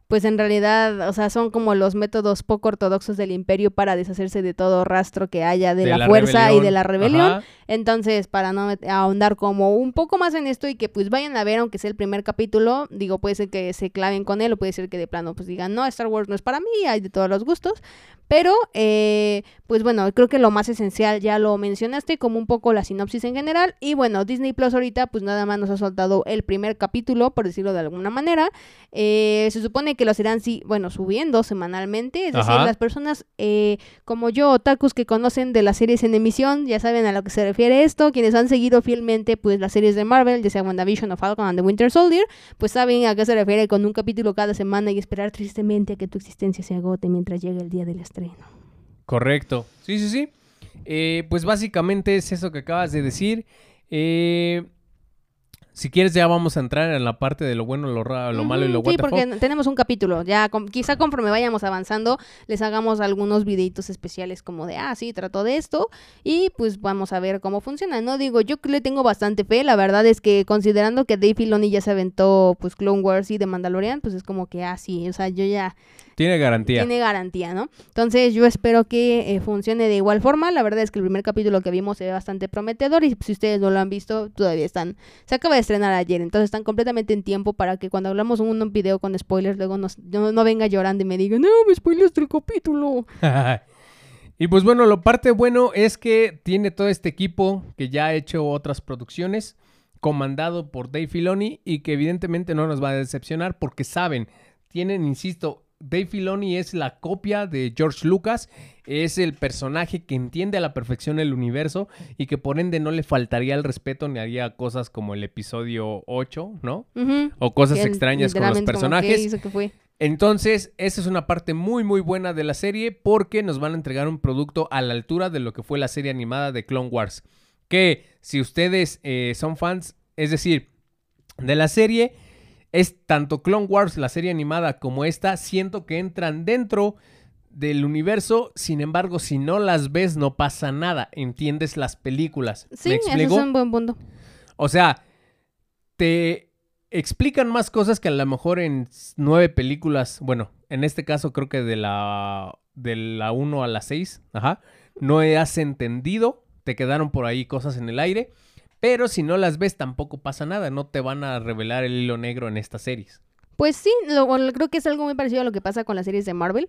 pues en realidad, o sea, son como los métodos poco ortodoxos del imperio para deshacerse de todo rastro que haya de, la, fuerza y de la rebelión. Ajá. Entonces, para no ahondar como un poco más en esto y que pues vayan a ver, aunque sea el primer capítulo, digo, puede ser que se claven con él o puede ser que de plano pues digan, no, Star Wars no es para mí, hay de todos los gustos. Pero, eh, pues bueno, creo que lo más esencial ya lo mencionaste, como un poco la sinopsis en general. Y bueno, Disney Plus ahorita pues nada más nos ha soltado el primer capítulo, por decirlo de alguna manera. Eh, se supone que los irán, sí, bueno, subiendo semanalmente. Es decir, las personas eh, como yo, otakus que conocen de las series en emisión, ya saben a lo que se refiere esto. Quienes han seguido fielmente pues las series de Marvel, ya sea WandaVision o Falcon and the Winter Soldier, pues saben a qué se refiere con un capítulo cada semana y esperar tristemente a que tu existencia se agote mientras llegue el día del estreno. Correcto. Sí, sí, sí. Eh, pues básicamente es eso que acabas de decir. Eh, si quieres ya vamos a entrar en la parte de lo bueno, lo, ra- lo malo y lo what Sí, the porque fuck. tenemos un capítulo. Ya con- quizá conforme vayamos avanzando, les hagamos algunos videitos especiales como de, ah, sí, trató de esto. Y pues vamos a ver cómo funciona. No digo, yo le tengo bastante fe. La verdad es que considerando que Dave Filoni ya se aventó pues Clone Wars y The Mandalorian, pues es como que, ah, sí, o sea, yo ya Tiene garantía. tiene garantía, ¿no? Entonces yo espero que eh, funcione de igual forma. La verdad es que el primer capítulo que vimos se ve bastante prometedor y si ustedes no lo han visto, todavía están... Se acaba de estrenar ayer, entonces están completamente en tiempo para que cuando hablamos un, un video con spoilers, luego nos- no, no venga llorando y me diga, no, me spoilaste el capítulo. y pues bueno, lo parte bueno es que tiene todo este equipo que ya ha hecho otras producciones, comandado por Dave Filoni y que evidentemente no nos va a decepcionar porque saben, tienen, insisto, Dave Filoni es la copia de George Lucas, es el personaje que entiende a la perfección el universo y que por ende no le faltaría el respeto ni haría cosas como el episodio 8, ¿no? O cosas extrañas con los literalmente como, ¿qué personajes. hizo que fue? Entonces, esa es una parte muy muy buena de la serie porque nos van a entregar un producto a la altura de lo que fue la serie animada de Clone Wars. Que si ustedes eh, son fans, es decir, de la serie, es tanto Clone Wars, la serie animada, como esta, siento que entran dentro del universo, sin embargo, si no las ves no pasa nada, entiendes las películas. Sí, ¿Me eso explico? es un buen punto. O sea, te explican más cosas que a lo mejor en nueve películas, bueno, en este caso creo que de la de la 1 a la 6, ajá, no has entendido, te quedaron por ahí cosas en el aire, pero si no las ves tampoco pasa nada, no te van a revelar el hilo negro en estas series. Pues sí, lo- creo que es algo muy parecido a lo que pasa con las series de Marvel,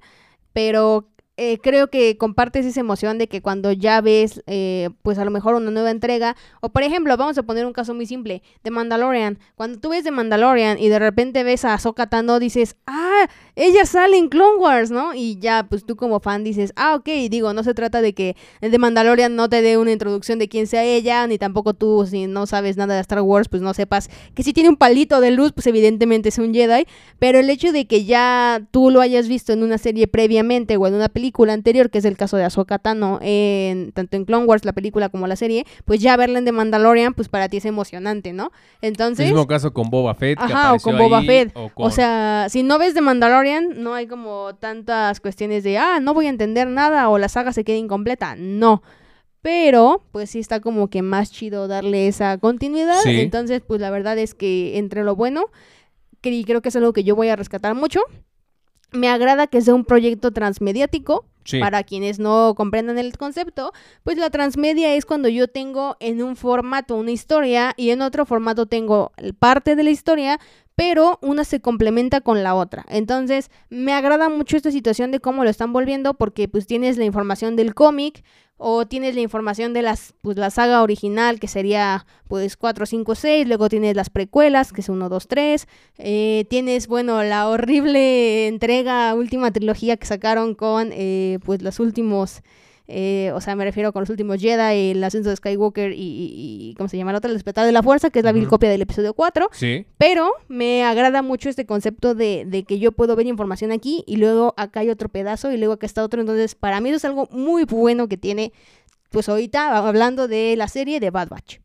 pero eh, creo que compartes esa emoción de que cuando ya ves, eh, pues a lo mejor una nueva entrega, o por ejemplo, vamos a poner un caso muy simple, de Mandalorian. Cuando tú ves de Mandalorian y de repente ves a Ahsoka Tano, dices, ah, ella sale en Clone Wars, ¿no? Y ya, pues tú como fan dices, ah, ok, digo, no se trata de que de Mandalorian no te dé una introducción de quién sea ella, ni tampoco tú, si no sabes nada de Star Wars, pues no sepas que si tiene un palito de luz, pues evidentemente es un Jedi, pero el hecho de que ya tú lo hayas visto en una serie previamente o en una película anterior, que es el caso de Ahsoka Tano, en, tanto en Clone Wars, la película como la serie, pues ya verla en The Mandalorian, pues para ti es emocionante, ¿no? Entonces... Mismo caso con Boba Fett. que Ajá, o apareció con Boba ahí, Fett. O, O sea, si no ves de Mandalorian, no hay como tantas cuestiones de, ah, no voy a entender nada o la saga se queda incompleta. No. pero pues sí está como que más chido darle esa continuidad. Sí. Entonces, pues la verdad es que entre lo bueno, que creo que es algo que yo voy a rescatar mucho. Me agrada que sea un proyecto transmediático. Sí. Para quienes no comprendan el concepto, pues la transmedia es cuando yo tengo en un formato una historia y en otro formato tengo parte de la historia, pero una se complementa con la otra. Entonces, me agrada mucho esta situación de cómo lo están volviendo porque pues tienes la información del cómic o tienes la información de las pues la saga original que sería pues 4, 5, 6, luego tienes las precuelas que es 1, 2, 3, eh, tienes bueno la horrible entrega, última trilogía que sacaron con eh, pues los últimos eh, o sea, me refiero con los últimos Jedi, el ascenso de Skywalker y, y- y ¿cómo se llama la otra? El despertar de la fuerza, que es la vil Ujú. copia del episodio 4. Sí. Pero me agrada mucho este concepto de, de que yo puedo ver información aquí y luego acá hay otro pedazo y luego acá está otro. Entonces, para mí eso es algo muy bueno que tiene, pues ahorita hablando de la serie de Bad Batch.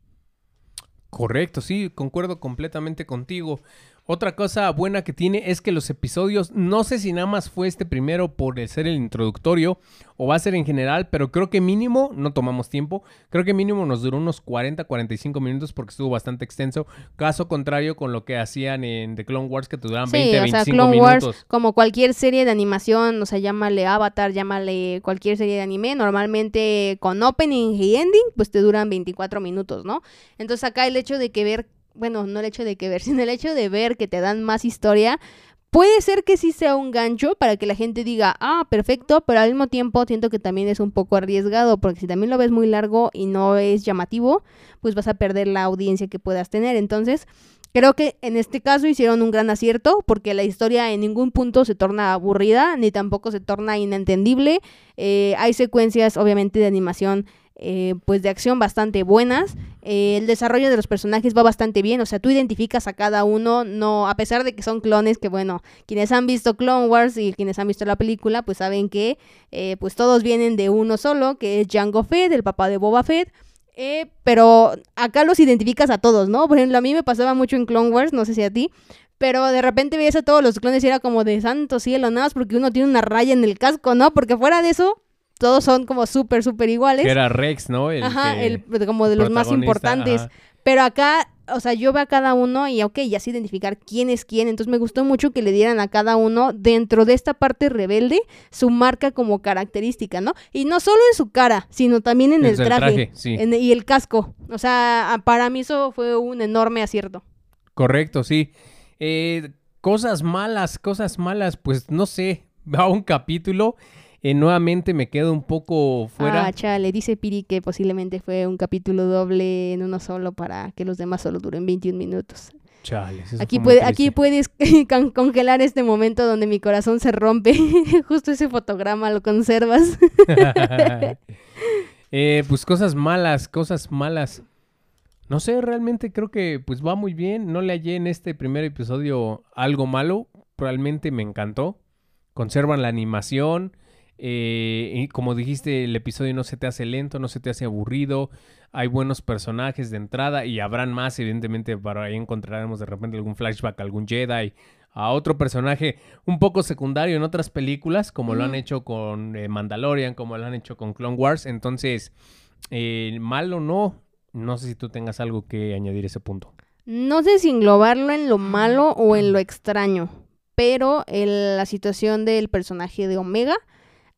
Correcto, sí, concuerdo completamente contigo. Otra cosa buena que tiene es que los episodios, no sé si nada más fue este primero por ser el introductorio o va a ser en general, pero creo que mínimo, no tomamos tiempo, creo que mínimo nos duró unos 40, 45 minutos porque estuvo bastante extenso. Caso contrario con lo que hacían en The Clone Wars que te duraban 20, sí, o 25 sea, Clone Wars, minutos. como cualquier serie de animación, o sea, llámale Avatar, llámale cualquier serie de anime, normalmente con opening y ending, pues te duran 24 minutos, ¿no? Entonces acá el hecho de que ver, bueno, no el hecho de que ver, sino el hecho de ver que te dan más historia, puede ser que sí sea un gancho para que la gente diga, ah, perfecto, pero al mismo tiempo siento que también es un poco arriesgado, porque si también lo ves muy largo y no es llamativo, pues vas a perder la audiencia que puedas tener. Entonces, Creo que en este caso hicieron un gran acierto porque la historia en ningún punto se torna aburrida ni tampoco se torna inentendible. Eh, hay secuencias obviamente de animación eh, pues de acción bastante buenas. Eh, el desarrollo de los personajes va bastante bien, o sea, tú identificas a cada uno, no a pesar de que son clones, que bueno, quienes han visto Clone Wars y quienes han visto la película, pues saben que eh, pues todos vienen de uno solo, que es Jango Fett, el papá de Boba Fett. Pero acá los identificas a todos, ¿no? Por ejemplo, a mí me pasaba mucho en Clone Wars, no sé si a ti, pero de repente veías a todos los clones y era como de santo cielo, nada más porque uno tiene una raya en el casco, ¿no? Porque fuera de eso, todos son como súper, súper iguales. Que era Rex, ¿no? El Ajá, que- el, como de los más importantes. ajá. Pero acá, o sea, yo veo a cada uno y, ok, ya sé identificar quién es quién. Entonces me gustó mucho que le dieran a cada uno, dentro de esta parte rebelde, su marca como característica, ¿no? Y no solo en su cara, sino también en el traje. traje, sí. en- y el casco. O sea, para mí eso fue un enorme acierto. Correcto, sí. Eh, cosas malas, cosas malas, pues no sé, va un capítulo, eh, nuevamente me quedo un poco fuera. Ah, chale, dice Piri que posiblemente fue un capítulo doble en uno solo para que los demás solo duren 21 minutos. Chales, eso Aquí, puede, aquí puedes con- congelar este momento donde mi corazón se rompe. Justo ese fotograma lo conservas. Eh, pues cosas malas, cosas malas. No sé, realmente creo que pues va muy bien. No le hallé en este primer episodio algo malo. Realmente me encantó. Conservan la animación. Eh, y como dijiste, el episodio no se te hace lento, no se te hace aburrido. Hay buenos personajes de entrada y habrán más, evidentemente, para ahí encontraremos de repente algún flashback, algún Jedi, a otro personaje un poco secundario en otras películas, como lo han hecho con eh, Mandalorian, como lo han hecho con Clone Wars. Entonces, eh, mal o no, no sé si tú tengas algo que añadir a ese punto. No sé si englobarlo en lo malo o en lo extraño, pero el- la situación del personaje de Omega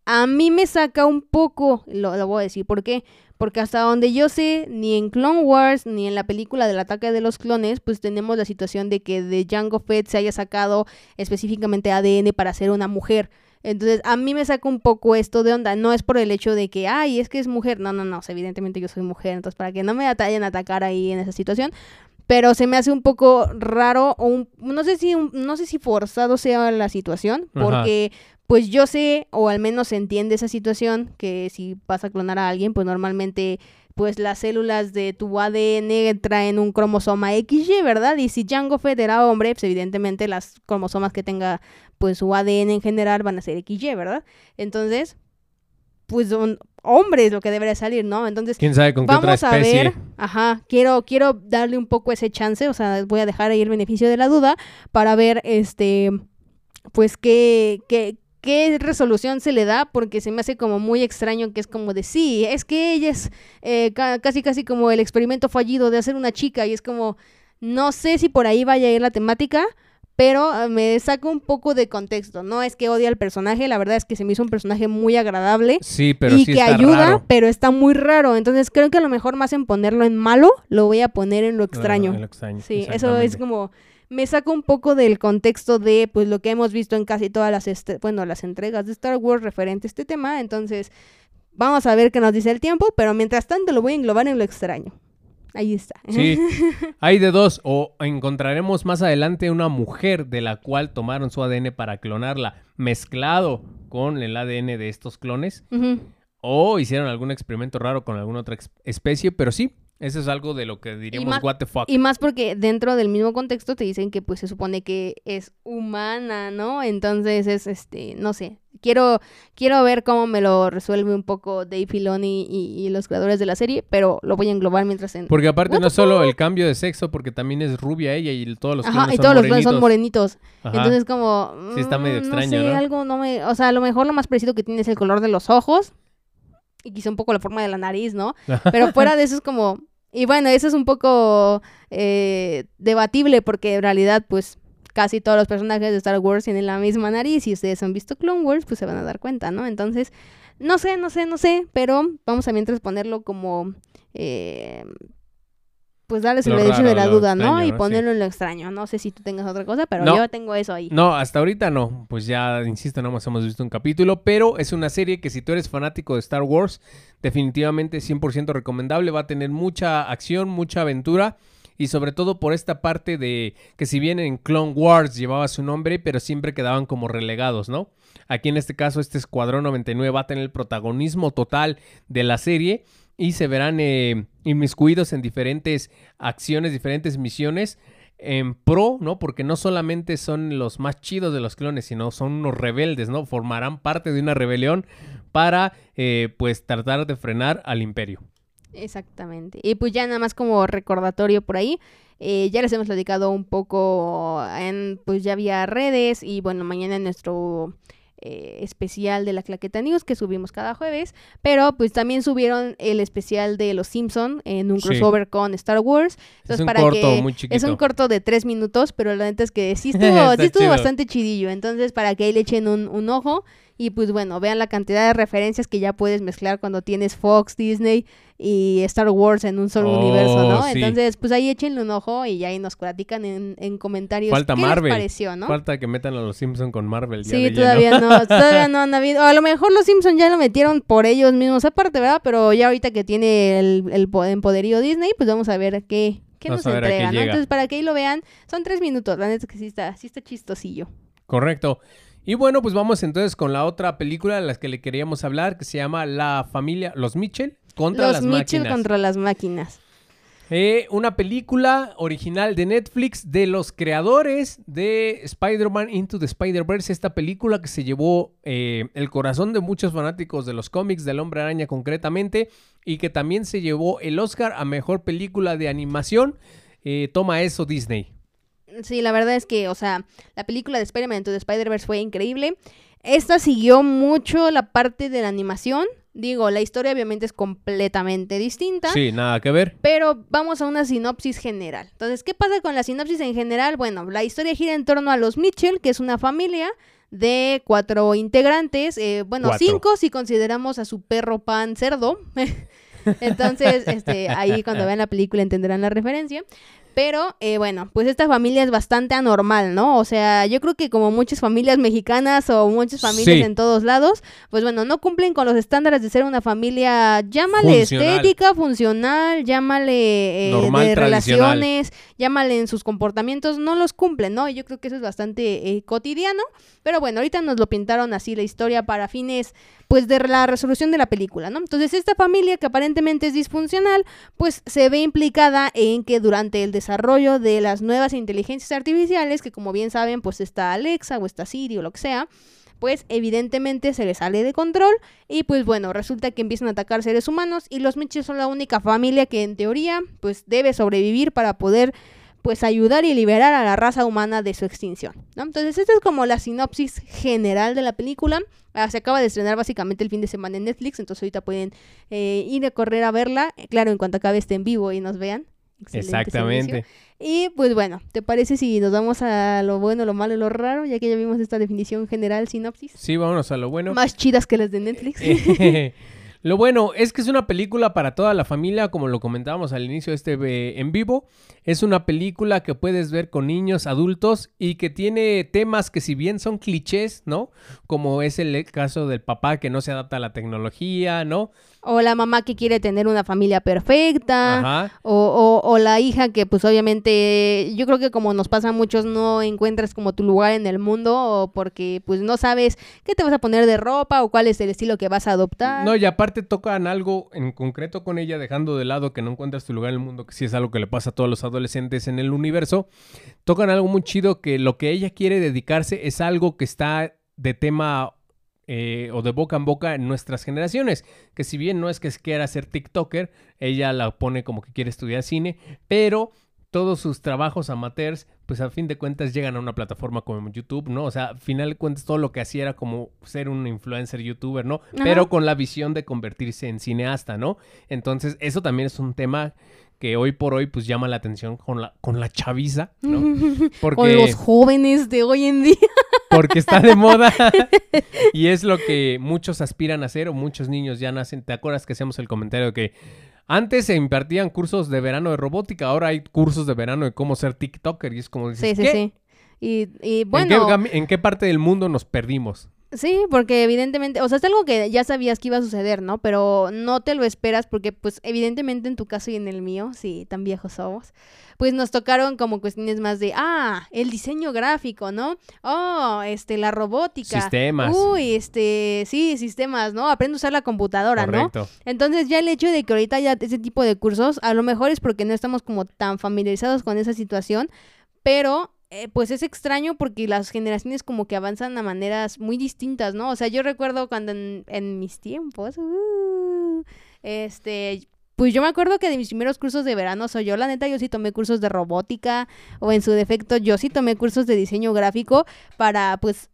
a mí me saca un poco, lo, lo voy a decir, ¿por qué? Porque hasta donde yo sé, ni en Clone Wars ni en la película del ataque de los clones, pues tenemos la situación de que de Jango Fett se haya sacado específicamente ADN para ser una mujer. Entonces, a mí me saca un poco esto de onda. No es por el hecho de que, ay, es que es mujer. No, no, no. o sea, evidentemente yo soy mujer. Entonces, para que no me vayan a atacar ahí en esa situación. Pero se me hace un poco raro o un, no sé si un- no sé si forzado sea la situación, Ajá. Pues yo sé o al menos se entiende esa situación que si vas a clonar a alguien, pues normalmente pues las células de tu ADN traen un cromosoma XY, ¿verdad? Y si Jango Fett era hombre, pues evidentemente las cromosomas que tenga pues su ADN en general van a ser XY, ¿verdad? Entonces, pues son hombres lo que debería salir, ¿no? Entonces, ¿Quién sabe con qué otra Vamos a ver, ajá, quiero, quiero darle un poco ese chance, o sea, voy a dejar ahí el beneficio de la duda para ver, este, pues, qué, qué, qué resolución se le da, porque se me hace como muy extraño que es como de sí, es que ella es eh, casi casi como el experimento fallido de hacer una chica y es como, no sé si por ahí vaya a ir la temática, pero ah, me saca un poco de contexto. No es que odie al personaje, la verdad es que se me hizo un personaje muy agradable. Sí, pero y sí que está ayuda, raro. pero está muy raro. Entonces creo que a lo mejor más en ponerlo en malo, lo voy a poner en lo extraño. En lo extraño, Sí, eso es como me saca un poco del contexto de pues lo que hemos visto en casi todas las este- bueno, las entregas de Star Wars referente a este tema, entonces vamos a ver qué nos dice el tiempo, pero mientras tanto lo voy a englobar en lo extraño. Ahí está. Sí, hay de dos. O encontraremos más adelante una mujer de la cual tomaron su ADN para clonarla, mezclado con el ADN de estos clones. O hicieron algún experimento raro con alguna otra especie, pero sí, eso es algo de lo que diríamos, más- what the fuck. Y más porque dentro del mismo contexto te dicen que pues se supone que es humana, ¿no? Entonces es este, no sé. Quiero, quiero ver cómo me lo resuelve un poco Dave Filoni y, y los creadores de la serie, pero lo voy a englobar mientras en. Porque aparte no solo el cambio de sexo, porque también es rubia ella y todos los Ajá, clones y son todos los clones son morenitos. Ajá. Entonces como... Sí, está medio mm, extraño, No sé, ¿no? algo no me... O sea, a lo mejor lo más parecido que tiene es el color de los ojos. Y quizá un poco la forma de la nariz, ¿no? Pero fuera de eso es como... Y bueno, eso es un poco eh, debatible porque en realidad pues casi todos los personajes de Star Wars tienen la misma nariz y ustedes han visto Clone Wars pues se van a dar cuenta, ¿no? Entonces, no sé, no sé, no sé, pero vamos a mientras ponerlo como... eh, pues darles el beneficio de la duda, ¿no? Y ponerlo en lo extraño. No sé si tú tengas otra cosa, pero No. yo tengo eso ahí. No, hasta ahorita no. Pues ya, insisto, nada más hemos visto un capítulo, pero es una serie que si tú eres fanático de Star Wars, definitivamente 100% recomendable. Va a tener mucha acción, mucha aventura y sobre todo por esta parte de que si bien en Clone Wars llevaba su nombre, pero siempre quedaban como relegados, ¿no? Aquí en este caso este Escuadrón 99 va a tener el protagonismo total de la serie y se verán eh, inmiscuidos en diferentes acciones, diferentes misiones en pro, ¿no? Porque no solamente son los más chidos de los clones, sino son unos rebeldes, ¿no? Formarán parte de una rebelión para, eh, pues, tratar de frenar al imperio. Exactamente. Y pues ya nada más como recordatorio por ahí, eh, ya les hemos platicado un poco en, pues ya vía redes y bueno, mañana en nuestro eh, especial de la Claqueta News que subimos cada jueves, pero pues también subieron el especial de Los Simpson en un Sí. crossover con Star Wars. Es Entonces, un para corto que- muy chiquito. Es un corto de tres minutos, pero la neta es que sí estuvo, sí estuvo bastante chidillo. Entonces, para que ahí le echen un, un ojo y pues bueno, vean la cantidad de referencias que ya puedes mezclar cuando tienes Fox, Disney y Star Wars en un solo Oh, universo, ¿no? sí. Entonces, pues ahí échenle un ojo y ahí nos platican en, en comentarios Falta qué Marvel. les pareció, ¿no? Falta que metan a los Simpson con Marvel. ya Sí, lleno. todavía no, todavía no han habido. A lo mejor los Simpsons ya lo metieron por ellos mismos aparte, ¿verdad? Pero ya ahorita que tiene el, el po- empoderío Disney, pues vamos a ver qué, qué nos entrega, ¿no? llega. Entonces, para que ahí lo vean, son tres minutos, la neta que sí está, sí está chistosillo. Correcto. Y bueno, pues vamos entonces con la otra película de las que le queríamos hablar, que se llama La familia, los Mitchell contra los las Mitchell máquinas. contra las máquinas. Eh, una película original de Netflix de los creadores de Spider-Man Into the Spider-Verse. Esta película que se llevó eh, el corazón de muchos fanáticos de los cómics del Hombre Araña concretamente y que también se llevó el Oscar a Mejor Película de Animación. Eh, toma eso Disney. Sí, la verdad es que, o sea, la película de Spider-Man the Spider-Verse fue increíble. Esta siguió mucho la parte de la animación. Digo, la historia obviamente es completamente distinta. Sí, nada que ver. Pero vamos a una sinopsis general. Entonces, ¿qué pasa con la sinopsis en general? Bueno, la historia gira en torno a los Mitchell, que es una familia de cuatro integrantes. eh, bueno, Cuatro. cinco si consideramos a su perro pan cerdo. Entonces, este, ahí cuando vean la película entenderán la referencia. Pero eh, bueno, pues esta familia es bastante anormal, ¿no? O sea, yo creo que como muchas familias mexicanas o muchas familias Sí. en todos lados, pues bueno, no cumplen con los estándares de ser una familia, llámale Funcional. estética, funcional, llámale eh, Normal, de relaciones, llámale en sus comportamientos, no los cumplen, ¿no? Y yo creo que eso es bastante eh, cotidiano. Pero bueno, ahorita nos lo pintaron así la historia para fines, pues, de la resolución de la película, ¿no? Entonces, esta familia que aparentemente es disfuncional, pues se ve implicada en que durante el desarrollo de las nuevas inteligencias artificiales, que como bien saben, pues está Alexa o está Siri o lo que sea, pues evidentemente se les sale de control y pues bueno, resulta que empiezan a atacar seres humanos y los Mitchell son la única familia que en teoría pues debe sobrevivir para poder pues ayudar y liberar a la raza humana de su extinción. Entonces, esta es como la sinopsis general de la película. Ah, se acaba de estrenar básicamente el fin de semana en Netflix, entonces ahorita pueden eh, ir a correr a verla, claro, en cuanto acabe este en vivo y nos vean. Excelente Exactamente. servicio. Y pues bueno, ¿te parece si nos vamos a lo bueno, lo malo y lo raro? Ya que ya vimos esta definición general, sinopsis. Sí, vámonos a lo bueno. Más chidas que las de Netflix. Lo bueno es que es una película para toda la familia, como lo comentábamos al inicio de este eh, en vivo. Es una película que puedes ver con niños, adultos y que tiene temas que si bien son clichés, ¿no? Como es el caso del papá que no se adapta a la tecnología, ¿no? O la mamá que quiere tener una familia perfecta. Ajá. O, o, o la hija que pues obviamente yo creo que como nos pasa a muchos no encuentras como tu lugar en el mundo o porque pues no sabes qué te vas a poner de ropa o cuál es el estilo que vas a adoptar. No, y aparte tocan algo en concreto con ella, dejando de lado que no encuentras tu lugar en el mundo, que sí es algo que le pasa a todos los adolescentes en el universo. Tocan algo muy chido que lo que ella quiere dedicarse es algo que está de tema eh, o de boca en boca en nuestras generaciones. Que si bien no es que quiera ser TikToker, ella la pone como que quiere estudiar cine, pero todos sus trabajos amateurs, pues a fin de cuentas llegan a una plataforma como YouTube, ¿no? O sea, al final de cuentas todo lo que hacía era como ser un influencer youtuber, ¿no? Ajá. Pero con la visión de convertirse en cineasta, ¿no? Entonces, eso también es un tema que hoy por hoy pues llama la atención con la, con la chaviza, ¿no? Porque... Con los jóvenes de hoy en día. porque está de moda y es lo que muchos aspiran a hacer o muchos niños ya nacen. ¿Te acuerdas que hacíamos el comentario de que antes se impartían cursos de verano de robótica, ahora hay cursos de verano de cómo ser TikToker y es como dices, Sí, sí, ¿qué? sí. Y, y ¿En, bueno, qué, en qué parte del mundo nos perdimos? Sí, porque evidentemente, o sea, es algo que ya sabías que iba a suceder, ¿no? Pero no te lo esperas porque, pues, evidentemente en tu caso y en el mío, sí, tan viejos somos, pues nos tocaron como cuestiones más de, ah, el diseño gráfico, ¿no? Oh, este, la robótica. Sistemas. Uy, este, sí, sistemas, ¿no? Aprende a usar la computadora, ¿no? Correcto. Entonces ya el hecho de que ahorita ya ese tipo de cursos, a lo mejor es porque no estamos como tan familiarizados con esa situación, pero eh, pues es extraño porque las generaciones como que avanzan a maneras muy distintas, ¿no? O sea, yo recuerdo cuando en, en mis tiempos, uh, este, pues yo me acuerdo que de mis primeros cursos de verano soy yo, la neta, yo sí tomé cursos de robótica o en su defecto yo sí tomé cursos de diseño gráfico para pues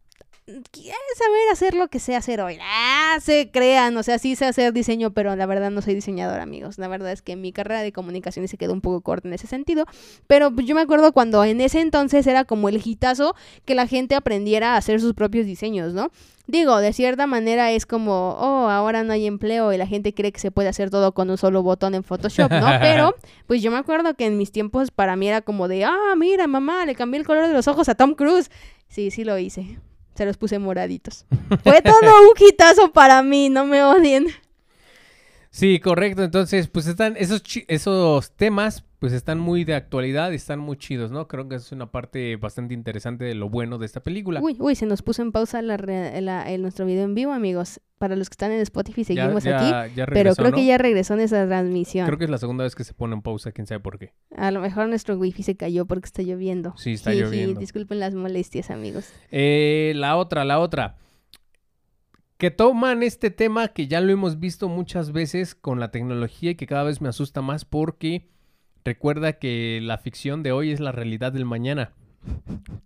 ¿Quieres saber hacer lo que sé hacer hoy? Ah, se crean, o sea, sí sé hacer diseño, pero la verdad no soy diseñador, amigos. La verdad es que mi carrera de comunicaciones se quedó un poco corta en ese sentido. Pero pues, yo me acuerdo cuando en ese entonces era como el hitazo que la gente aprendiera a hacer sus propios diseños, ¿no? Digo, de cierta manera es como, oh, ahora no hay empleo y la gente cree que se puede hacer todo con un solo botón en Photoshop, ¿no? Pero, pues yo me acuerdo que en mis tiempos para mí era como de, ah, mira, mamá, le cambié el color de los ojos a Tom Cruise. Sí, sí lo hice. Se los puse moraditos. Fue todo un hitazo para mí, no me odien. Sí, correcto. Entonces, pues están esos, esos temas, pues están muy de actualidad y están muy chidos, ¿no? Creo que es una parte bastante interesante de lo bueno de esta película. Uy, uy, se nos puso en pausa la el, nuestro video en vivo, amigos. Para los que están en Spotify, seguimos ya- aquí. ya Pero regresó, creo ¿no? que ya regresó en esa transmisión. Creo que es la segunda vez que se pone en pausa, quién sabe por qué. A lo mejor nuestro wifi se cayó porque está lloviendo. Sí, está Jiji, lloviendo. disculpen las molestias, amigos. Eh, la otra, la otra. Que toman este tema que ya lo hemos visto muchas veces con la tecnología y que cada vez me asusta más porque recuerda que la ficción de hoy es la realidad del mañana.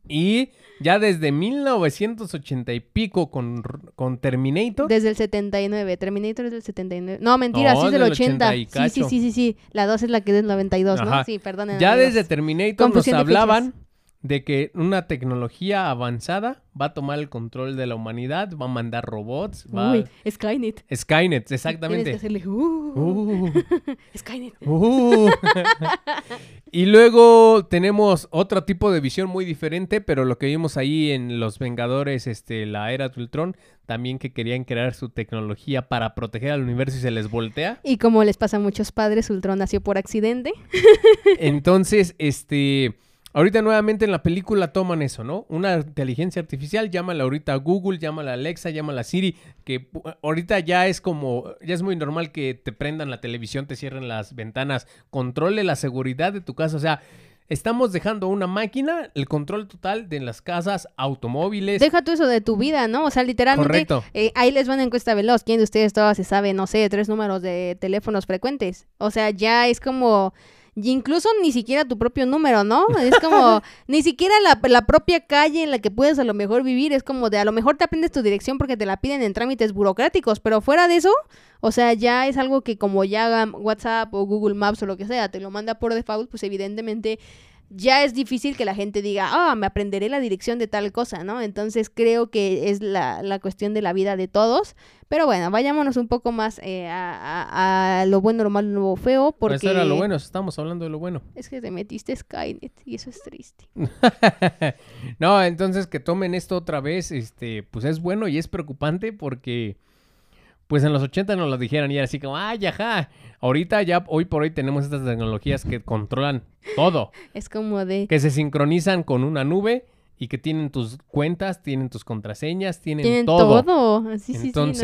Y ya desde 1980 y pico con, con Terminator. Desde el 79. Terminator es del 79. No, mentira, No, sí es del del 80. 80 y Sí, sí, sí, sí, sí. La 2 es la que es del 92, ¿no? Ajá. Sí, perdón. Ya desde Terminator nos Confusión hablaban de que una tecnología avanzada va a tomar el control de la humanidad, va a mandar robots, va Uy, Skynet. Skynet, Tienes exactamente. que hacerle, uh, Uh, Skynet. uh. y luego tenemos otro tipo de visión muy diferente, pero lo que vimos ahí en Los Vengadores, este, la era de Ultron, también que querían crear su tecnología para proteger al universo y se les voltea. Y como les pasa a muchos padres, Ultron nació por accidente. Entonces, este, ahorita nuevamente en la película toman eso, ¿no? Una inteligencia artificial, llámala ahorita Google, llámala Alexa, llámala Siri, que ahorita ya es como, ya es muy normal que te prendan la televisión, te cierren las ventanas, controle la seguridad de tu casa, o sea, estamos dejando a una máquina el control total de las casas, automóviles. Deja tú eso de tu vida, ¿no? O sea, literalmente, Correcto. eh, ahí les va una encuesta veloz. ¿Quién de ustedes todavía se sabe, no sé, tres números de teléfonos frecuentes? O sea, ya es como, y incluso ni siquiera tu propio número, ¿no? Es como, ni siquiera la, la propia calle en la que puedes a lo mejor vivir, es como de a lo mejor te aprendes tu dirección porque te la piden en trámites burocráticos, pero fuera de eso, o sea, ya es algo que como ya WhatsApp o Google Maps o lo que sea, te lo manda por default, pues evidentemente ya es difícil que la gente diga, ah, me aprenderé la dirección de tal cosa, ¿no? Entonces creo que es la, la cuestión de la vida de todos. Pero bueno, vayámonos un poco más eh, a, a, lo bueno, lo malo, lo feo, porque... Eso era lo bueno, estamos hablando de lo bueno. Es que te metiste Skynet y eso es triste. no, entonces que tomen esto otra vez, este, pues es bueno y es preocupante porque pues en los 80 nos lo dijeron y era así como, ay, ajá. Ahorita ya, hoy por hoy tenemos estas tecnologías que controlan todo. Es como de... Que se sincronizan con una nube y que tienen tus cuentas, tienen tus contraseñas, tienen, Tienen todo. todo. Sí, sí, sí, ¿no?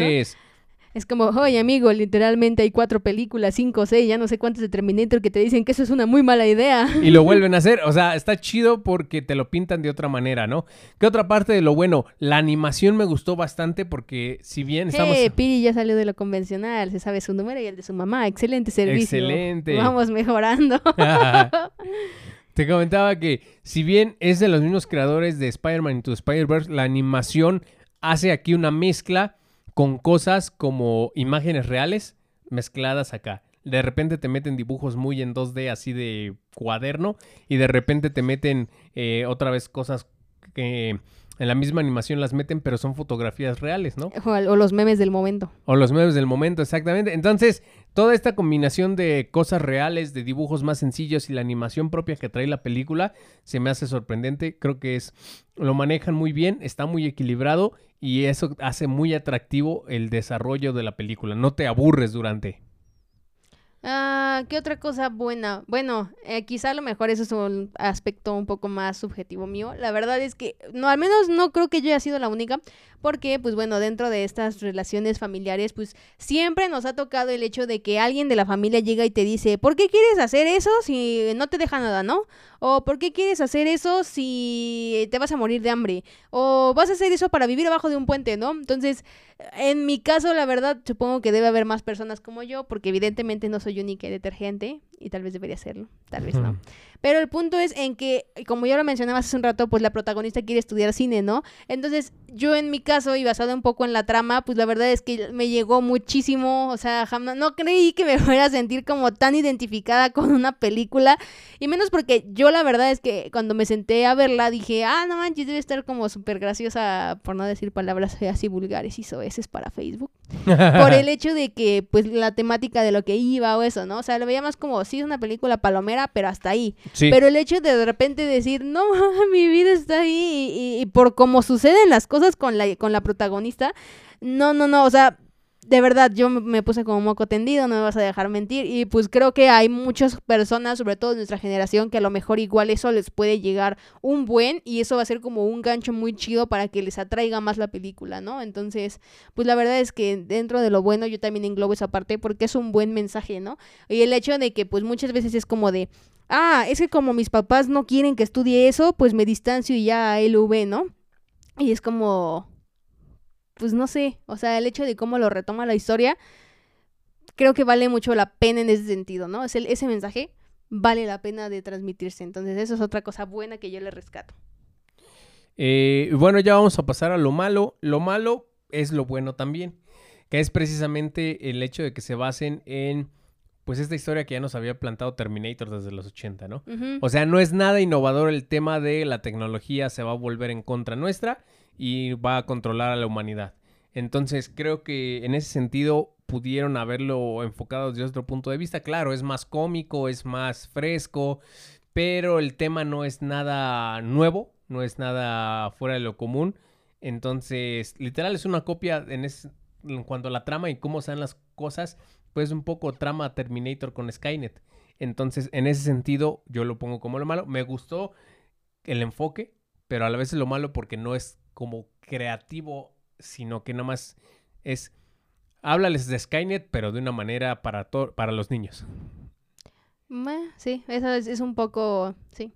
Es como, oye amigo, literalmente hay cuatro películas, cinco, seis, ya no sé cuántas de Terminator que te dicen que eso es una muy mala idea. y lo vuelven a hacer. O sea, está chido porque te lo pintan de otra manera, ¿no? ¿Qué otra parte de lo bueno? La animación me gustó bastante porque si bien estamos... Eh, Piri ya salió de lo convencional, se sabe su número y el de su mamá. Excelente servicio. Excelente. Vamos mejorando. Te comentaba que si bien es de los mismos creadores de Spider-Man Into the Spider-Verse, la animación hace aquí una mezcla con cosas como imágenes reales mezcladas acá. De repente te meten dibujos muy en 2D así de cuaderno y de repente te meten eh, otra vez cosas que en la misma animación las meten pero son fotografías reales, ¿no? o, o los memes del momento. O los memes del momento, exactamente. Entonces, toda esta combinación de cosas reales, de dibujos más sencillos y la animación propia que trae la película, se me hace sorprendente. Creo que es. Lo manejan muy bien, está muy equilibrado y eso hace muy atractivo el desarrollo de la película. No te aburres durante. Ah, ¿qué otra cosa buena? Bueno, eh, quizá a lo mejor eso es un aspecto un poco más subjetivo mío. La verdad es que, no, al menos no creo que yo haya sido la única, porque, pues bueno, dentro de estas relaciones familiares, pues siempre nos ha tocado el hecho de que alguien de la familia llega y te dice, ¿por qué quieres hacer eso si no te deja nada, no? O ¿por qué quieres hacer eso si te vas a morir de hambre? O vas a hacer eso para vivir abajo de un puente, ¿no? Entonces, en mi caso, la verdad, supongo que debe haber más personas como yo, porque evidentemente no soy única y detergente, y tal vez debería serlo, tal vez no. Pero el punto es en que, como ya lo mencionaba hace un rato, pues la protagonista quiere estudiar cine, ¿no? Entonces, yo en mi caso, y basado un poco en la trama, pues la verdad es que me llegó muchísimo, o sea, jamás, no creí que me fuera a sentir como tan identificada con una película, y menos porque yo la verdad es que cuando me senté a verla dije, ah, no manches, debe estar como súper graciosa, por no decir palabras feas y vulgares y soeces para Facebook por el hecho de que, pues, la temática de lo que iba o eso, ¿no? O sea, lo veía más como, sí, es una película palomera, pero hasta ahí. Sí. Pero el hecho de de repente decir, no, mi vida está ahí, y, y- y por cómo suceden las cosas con la, con la protagonista, no, no, no, o sea, de verdad, yo me- puse como moco tendido, no me vas a dejar mentir, y pues creo que hay muchas personas, sobre todo de nuestra generación, que a lo mejor igual eso les puede llegar un buen, y eso va a ser como un gancho muy chido para que les atraiga más la película, ¿no? Entonces, pues la verdad es que dentro de lo bueno yo también englobo esa parte porque es un buen mensaje, ¿no? Y el hecho de que pues muchas veces es como de, ah, es que como mis papás no quieren que estudie eso, pues me distancio y ya lo ve, ¿no? Y es como, pues no sé, o sea, el hecho de cómo lo retoma la historia, creo que vale mucho la pena en ese sentido, ¿no? Es el- ese mensaje vale la pena de transmitirse, entonces eso es otra cosa buena que yo le rescato. Eh, bueno, ya vamos a pasar a lo malo. Lo malo es lo bueno también, que es precisamente el hecho de que se basen en, pues, esta historia que ya nos había plantado Terminator desde los 80, ¿no? O sea, no es nada innovador el tema de la tecnología se va a volver en contra nuestra y va a controlar a la humanidad. Entonces, creo que en ese sentido pudieron haberlo enfocado desde otro punto de vista. Claro, es más cómico, es más fresco, pero el tema no es nada nuevo, no es nada fuera de lo común. Entonces, literal es una copia en, en cuanto a la trama y cómo sean las cosas, pues un poco trama Terminator con Skynet. Entonces, en ese sentido, yo lo pongo como lo malo. Me gustó el enfoque, pero a la vez es lo malo porque no es como creativo, sino que nada más es háblales de Skynet, pero de una manera para para los niños. Sí, eso es, es un poco, sí.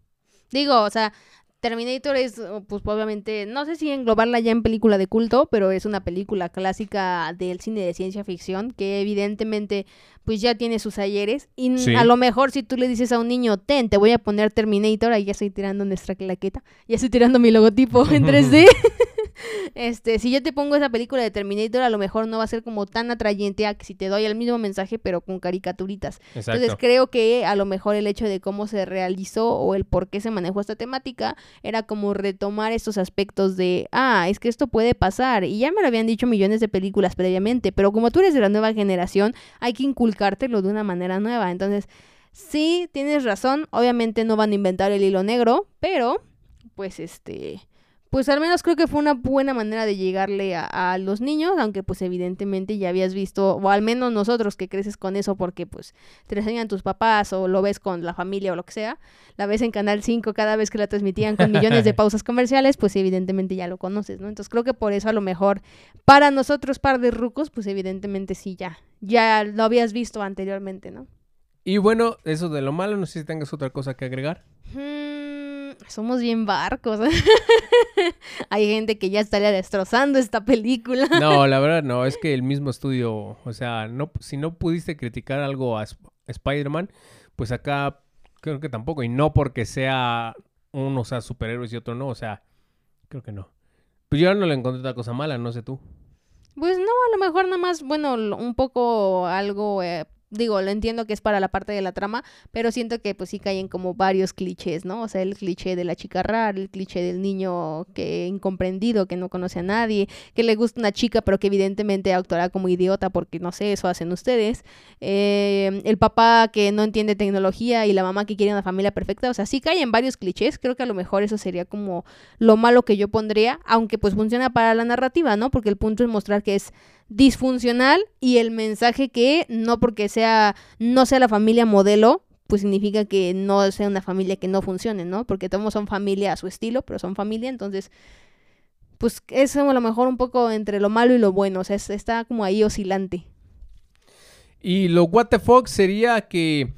Digo, o sea, Terminator es, uh, pues obviamente, no sé si englobarla ya en película de culto, pero es una película clásica del cine de ciencia ficción que evidentemente pues ya tiene sus ayeres y Sí. a lo mejor si tú le dices a un niño, ten, te voy a poner Terminator, ahí ya estoy tirando nuestra claqueta, ya estoy tirando mi logotipo en 3D. Este, si yo te pongo esa película de Terminator, a lo mejor no va a ser como tan atrayente a que si te doy el mismo mensaje, pero con caricaturitas. Exacto. Entonces creo que a lo mejor el hecho de cómo se realizó o el por qué se manejó esta temática era como retomar estos aspectos de, ah, es que esto puede pasar. Y ya me lo habían dicho millones de películas previamente, pero como tú eres de la nueva generación, hay que inculcártelo de una manera nueva. Entonces, sí, tienes razón, obviamente no van a inventar el hilo negro, pero pues este... Pues al menos creo que fue una buena manera de llegarle a, a los niños, aunque pues evidentemente ya habías visto, o al menos nosotros que creces con eso porque pues te enseñan tus papás o lo ves con la familia o lo que sea, la ves en Canal 5 cada vez que la transmitían con millones de pausas comerciales, pues evidentemente ya lo conoces, ¿no? Entonces creo que por eso a lo mejor para nosotros par de rucos, pues evidentemente sí ya, ya lo habías visto anteriormente, ¿no? Y bueno, eso de lo malo, no sé si tengas otra cosa que agregar. Mm, somos bien barcos. Hay gente que ya estaría destrozando esta película. No, la verdad no, es que el mismo estudio, o sea, no, si no pudiste criticar algo a Sp- Spider-Man, pues acá creo que tampoco, y no porque sea uno sea superhéroes y otro no, o sea, creo que no. Pues yo no le encontré otra cosa mala, no sé tú. Pues no, a lo mejor nada más, bueno, un poco algo, eh, digo, lo entiendo que es para la parte de la trama, pero siento que pues sí caen como varios clichés, ¿no? O sea, el cliché de la chica rara, el cliché del niño que incomprendido, que no conoce a nadie, que le gusta una chica, pero que evidentemente actuará como idiota porque, no sé, eso hacen ustedes. Eh, el papá que no entiende tecnología y la mamá que quiere una familia perfecta, o sea, sí caen varios clichés, creo que a lo mejor eso sería como lo malo que yo pondría, aunque pues funciona para la narrativa, ¿no? Porque el punto es mostrar que es disfuncional y el mensaje que no porque sea no sea la familia modelo, pues significa que no sea una familia que no funcione, ¿no? Porque todos son familia a su estilo, pero son familia, entonces pues es a lo mejor un poco entre lo malo y lo bueno, o sea, es- está como ahí oscilante. Y lo what sería que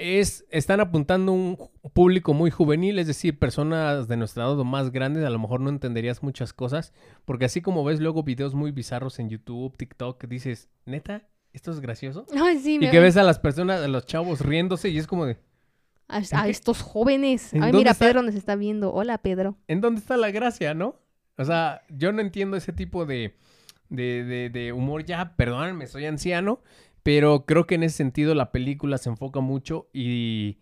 es, están apuntando un público muy juvenil, es decir, personas de nuestra edad o más grandes, a lo mejor no entenderías muchas cosas, porque así como ves luego videos muy bizarros en YouTube, TikTok, dices, neta, ¿esto es gracioso? Ay, sí, Y me- que ves a las personas, a los chavos riéndose y es como de, a, estos jóvenes. ¿En Ay, mira, está? Pedro nos está viendo. Hola, Pedro. ¿en dónde está la gracia, no? O sea, yo no entiendo ese tipo de, de, de- de humor. Ya, perdónenme, soy anciano, pero creo que en ese sentido la película se enfoca mucho y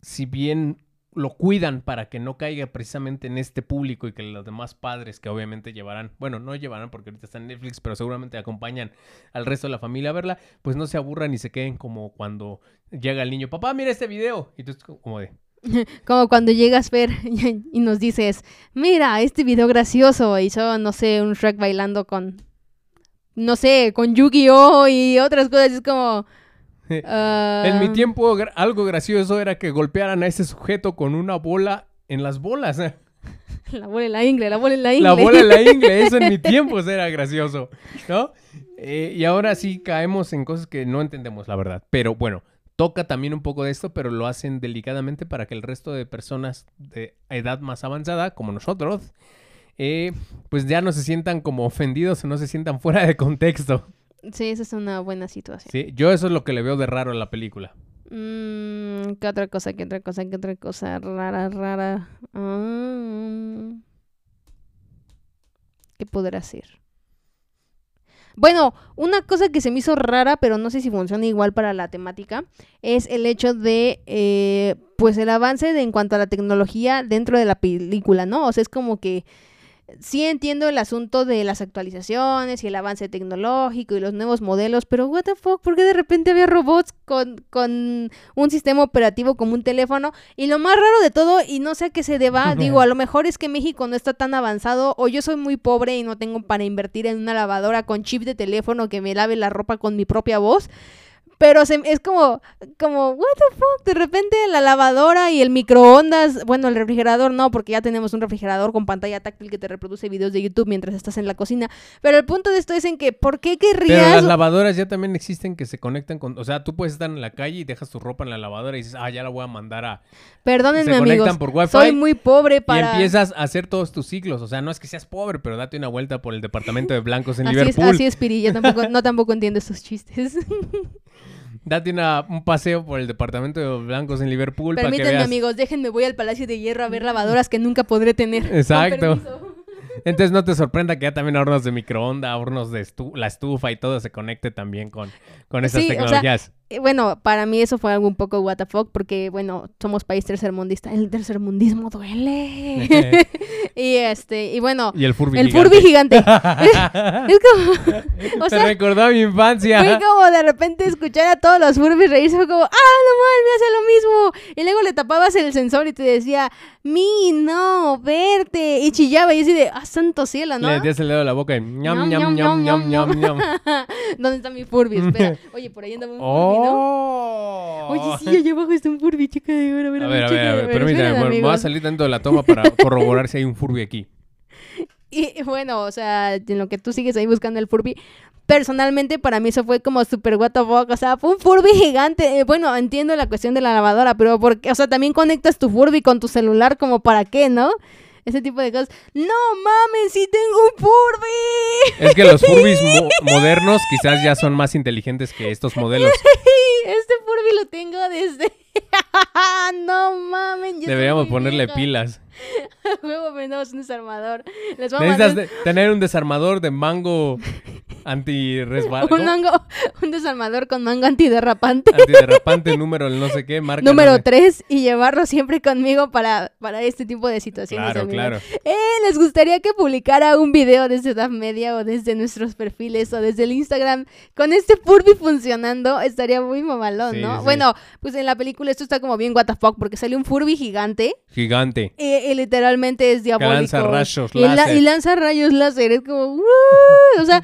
si bien lo cuidan para que no caiga precisamente en este público y que los demás padres que obviamente llevarán, bueno, no llevarán porque ahorita está en Netflix, pero seguramente acompañan al resto de la familia a verla, pues no se aburran y se queden como cuando llega el niño, papá, mira este video. Y tú como de, Como cuando llegas, Fer, y nos dices, mira, este video gracioso, y son, no sé, un Shrek bailando con, no sé, con Yu-Gi-Oh! y otras cosas, es como... ah, En mi tiempo, algo gracioso era que golpearan a ese sujeto con una bola en las bolas. La bola en la ingle, la bola en la ingle. La bola en la ingle, eso en mi tiempo era gracioso, ¿no? Eh, y ahora sí caemos en cosas que no entendemos, la verdad. Pero bueno, toca también un poco de esto, pero lo hacen delicadamente para que el resto de personas de edad más avanzada, como nosotros, eh, pues ya no se sientan como ofendidos o no se sientan fuera de contexto. Sí, esa es una buena situación. ¿sí? Yo eso es lo que le veo de raro a la película. Mm, ¿Qué otra cosa? ¿Qué otra cosa? ¿Qué otra cosa? Rara, rara. Ah, ¿Qué podrá ser? Bueno, una cosa que se me hizo rara, pero no sé si funciona igual para la temática, es el hecho de, eh, pues, el avance de en cuanto a la tecnología dentro de la película, ¿no? O sea, es como que sí entiendo el asunto de las actualizaciones y el avance tecnológico y los nuevos modelos, pero what the fuck, ¿por qué de repente había robots con, con un sistema operativo como un teléfono? Y lo más raro de todo, y no sé a qué se deba, digo, a lo mejor es que México no está tan avanzado, o yo soy muy pobre y no tengo para invertir en una lavadora con chip de teléfono que me lave la ropa con mi propia voz. Pero se- es como, como, what the fuck, de repente la lavadora y el microondas, bueno, el refrigerador no, porque ya tenemos un refrigerador con pantalla táctil que te reproduce videos de YouTube mientras estás en la cocina, pero el punto de esto es en que, ¿por qué Pero querrías? las lavadoras ya también existen que se conectan con... O sea, tú puedes estar en la calle y dejas tu ropa en la lavadora y dices, ah, ya la voy a mandar a... Perdónenme se conectan amigos, por Wi-Fi soy muy pobre para... Y empiezas a hacer todos tus ciclos. O sea, no es que seas pobre, pero date una vuelta por el departamento de blancos en Así es, Liverpool. así es, Piri, yo tampoco, no tampoco entiendo estos chistes. Date una, un paseo por el departamento de blancos en Liverpool para que Permítanme, veas. amigos, déjenme, voy al Palacio de Hierro a ver lavadoras que nunca podré tener. Exacto. Entonces no te sorprenda que ya también hornos de microondas, hornos de estu- la estufa y todo se conecte también con, con esas Sí, o sea, tecnologías. Bueno, para mí eso fue algo un poco what the fuck, porque, bueno, somos país tercermundista. El tercermundismo duele. y este, y bueno, y el Furby el gigante. Furby gigante. es como, o Te recordó a mi infancia. fue como de repente escuchar a todos los Furbies reírse, fue como, ah, no mal, me hace lo mismo. Y luego le tapabas el sensor y te decía, mi, no, verte. Y chillaba y así de, ah, santo cielo, ¿no? Le metías el dedo a la boca y ñam, Ñam, ñam, ñam, ñam, ñam. ¿Dónde está mi Furby? Espera. Oye, por ahí anda un Furby, ¿no? ¡Oh! Oye, sí, allá abajo está un Furby, chica de oro. A ver, a ver, a ver, permítame, me voy a salir dentro de la toma para corroborar si hay un Furby aquí. Y y bueno, o sea, en lo que tú sigues ahí buscando el Furby, personalmente para mí eso fue como super what the fuck, o sea, fue un Furby gigante. Eh, bueno, entiendo la cuestión de la lavadora, pero porque, o sea, también conectas tu Furby con tu celular como para qué, ¿no? Ese tipo de cosas. No mames, sí tengo un Furby. Es que los Furbys mo- modernos quizás ya son más inteligentes que estos modelos. Este Furby lo tengo desde No mames, Deberíamos ponerle vieja. pilas. Vendemos un desarmador. Les a Necesitas tener un desarmador de mango anti-resbal... un, mango- un desarmador con mango antiderrapante. Antiderrapante número el no sé qué, marca... número sé. 3 y llevarlo siempre conmigo para, para este tipo de situaciones. Claro, amigos. claro. Eh, ¿Les gustaría que publicara un video desde Edad Media o desde nuestros perfiles o desde el Instagram con este Furby funcionando? Estaría muy mamalón, Sí, ¿no? sí. Bueno, pues en la película esto está como bien what the fuck porque sale un Furby gigante Gigante. y, y literalmente es diabólico. lanza rayos y, la- láser. y lanza rayos láser. Es como, o sea,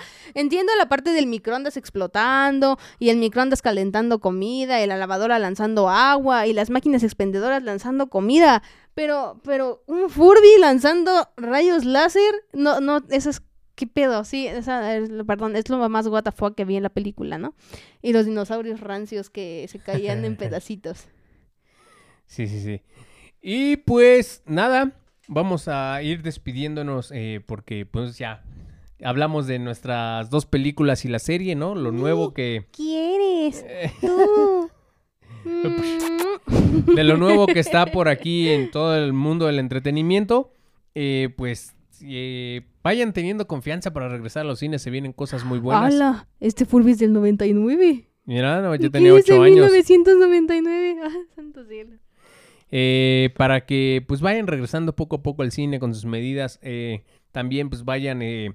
entiendo la parte del microondas explotando y el microondas calentando comida y la lavadora lanzando agua y las máquinas expendedoras lanzando comida. Pero, pero un Furby lanzando rayos láser, no, no, eso es ¿Qué pedo? Sí, esa es perdón, es lo más what the fuck que vi en la película, ¿no? Y los dinosaurios rancios que se caían en pedacitos. Sí, sí, sí. Y pues nada, vamos a ir despidiéndonos eh, porque pues ya hablamos de nuestras dos películas y la serie, ¿no? Lo nuevo que... ¿Quieres? Tú. De lo nuevo que está por aquí en todo el mundo del entretenimiento, eh, pues eh, vayan teniendo confianza para regresar a los cines, se vienen cosas muy buenas. ¡Hala! Este Furby es del 99. Mira, no, yo ¿Qué tenía es de ocho años. 1999. ¡Ah, santo cielo! Eh, para que pues vayan regresando poco a poco al cine con sus medidas. eh, también pues vayan eh,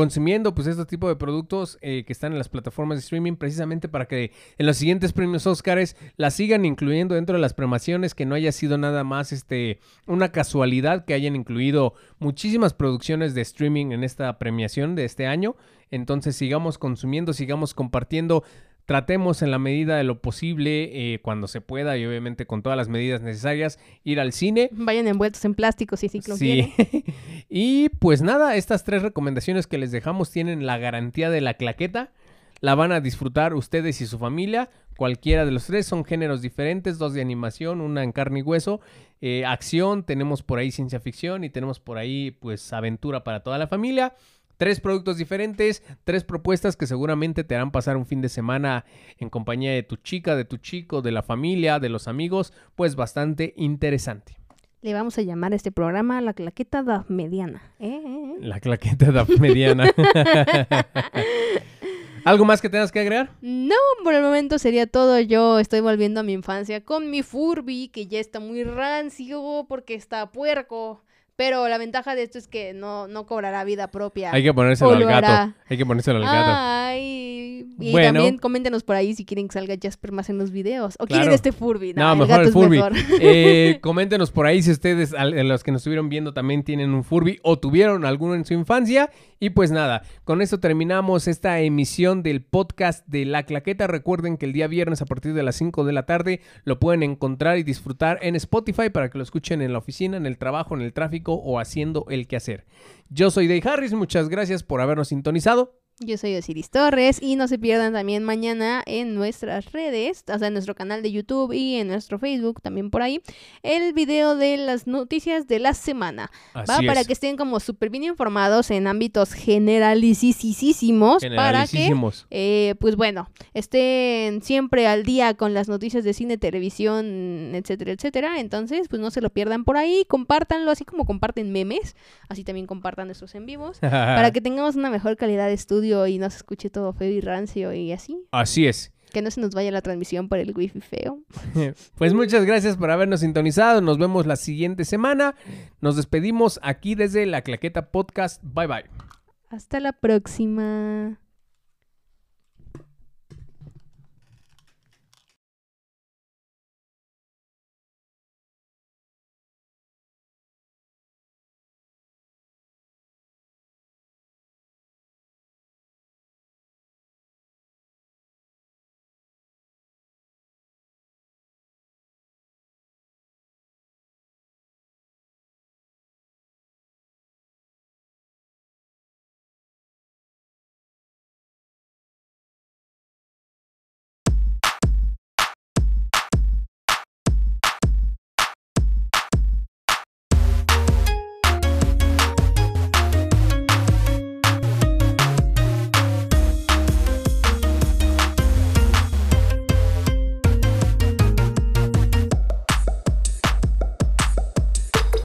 consumiendo pues este tipo de productos eh, que están en las plataformas de streaming precisamente para que en los siguientes premios Oscars las sigan incluyendo dentro de las premiaciones que no haya sido nada más este una casualidad que hayan incluido muchísimas producciones de streaming en esta premiación de este año. Entonces sigamos consumiendo sigamos compartiendo Tratemos en la medida de lo posible, eh, cuando se pueda y obviamente con todas las medidas necesarias, ir al cine. Vayan envueltos en plástico si sí lo Sí. quieren. y pues nada, estas tres recomendaciones que les dejamos tienen la garantía de la claqueta. La van a disfrutar ustedes y su familia. Cualquiera de los tres son géneros diferentes, dos de animación, una en carne y hueso. Eh, acción, tenemos por ahí ciencia ficción y tenemos por ahí pues aventura para toda la familia. Tres productos diferentes, tres propuestas que seguramente te harán pasar un fin de semana en compañía de tu chica, de tu chico, de la familia, de los amigos, pues bastante interesante. Le vamos a llamar a este programa la claqueta da mediana. ¿eh? ¿eh? La claqueta da mediana. ¿Algo más que tengas que agregar? No, por el momento sería todo. Yo estoy volviendo a mi infancia con mi Furby, que ya está muy rancio porque está puerco. Pero la ventaja de esto es que no, no cobrará vida propia. Hay que ponérselo al gato. hará. Hay que ponérselo al gato. Ay. Y Bueno. también coméntenos por ahí si quieren que salga Jasper más en los videos. O Claro. quieren este Furby. No, el mejor gato el es Furby. mejor. Eh, coméntenos por ahí si ustedes, al- eh, los que nos estuvieron viendo, también tienen un Furby o tuvieron alguno en su infancia. Y pues nada, con esto terminamos esta emisión del podcast de La Claqueta. Recuerden que el día viernes a partir de las 5 de la tarde lo pueden encontrar y disfrutar en Spotify para que lo escuchen en la oficina, en el trabajo, en el tráfico o haciendo el quehacer. Yo soy Dave Harris, muchas gracias por habernos sintonizado. Yo soy Osiris Torres y no se pierdan también mañana en nuestras redes, o sea, en nuestro canal de YouTube y en nuestro Facebook, también por ahí, el video de las noticias de la semana. ¿va? Para que estén como súper bien informados en ámbitos generalicísimos para que eh, pues bueno, estén siempre al día con las noticias de cine, televisión, etcétera, etcétera. Entonces, pues no se lo pierdan por ahí, compártanlo, así como comparten memes, así también compartan nuestros en vivos, para que tengamos una mejor calidad de estudio y no se escuche todo feo y rancio y así. Así es. Que no se nos vaya la transmisión por el wifi feo. Pues muchas gracias por habernos sintonizado. Nos vemos la siguiente semana. Nos despedimos aquí desde la Claqueta Podcast. Bye bye. Hasta la próxima.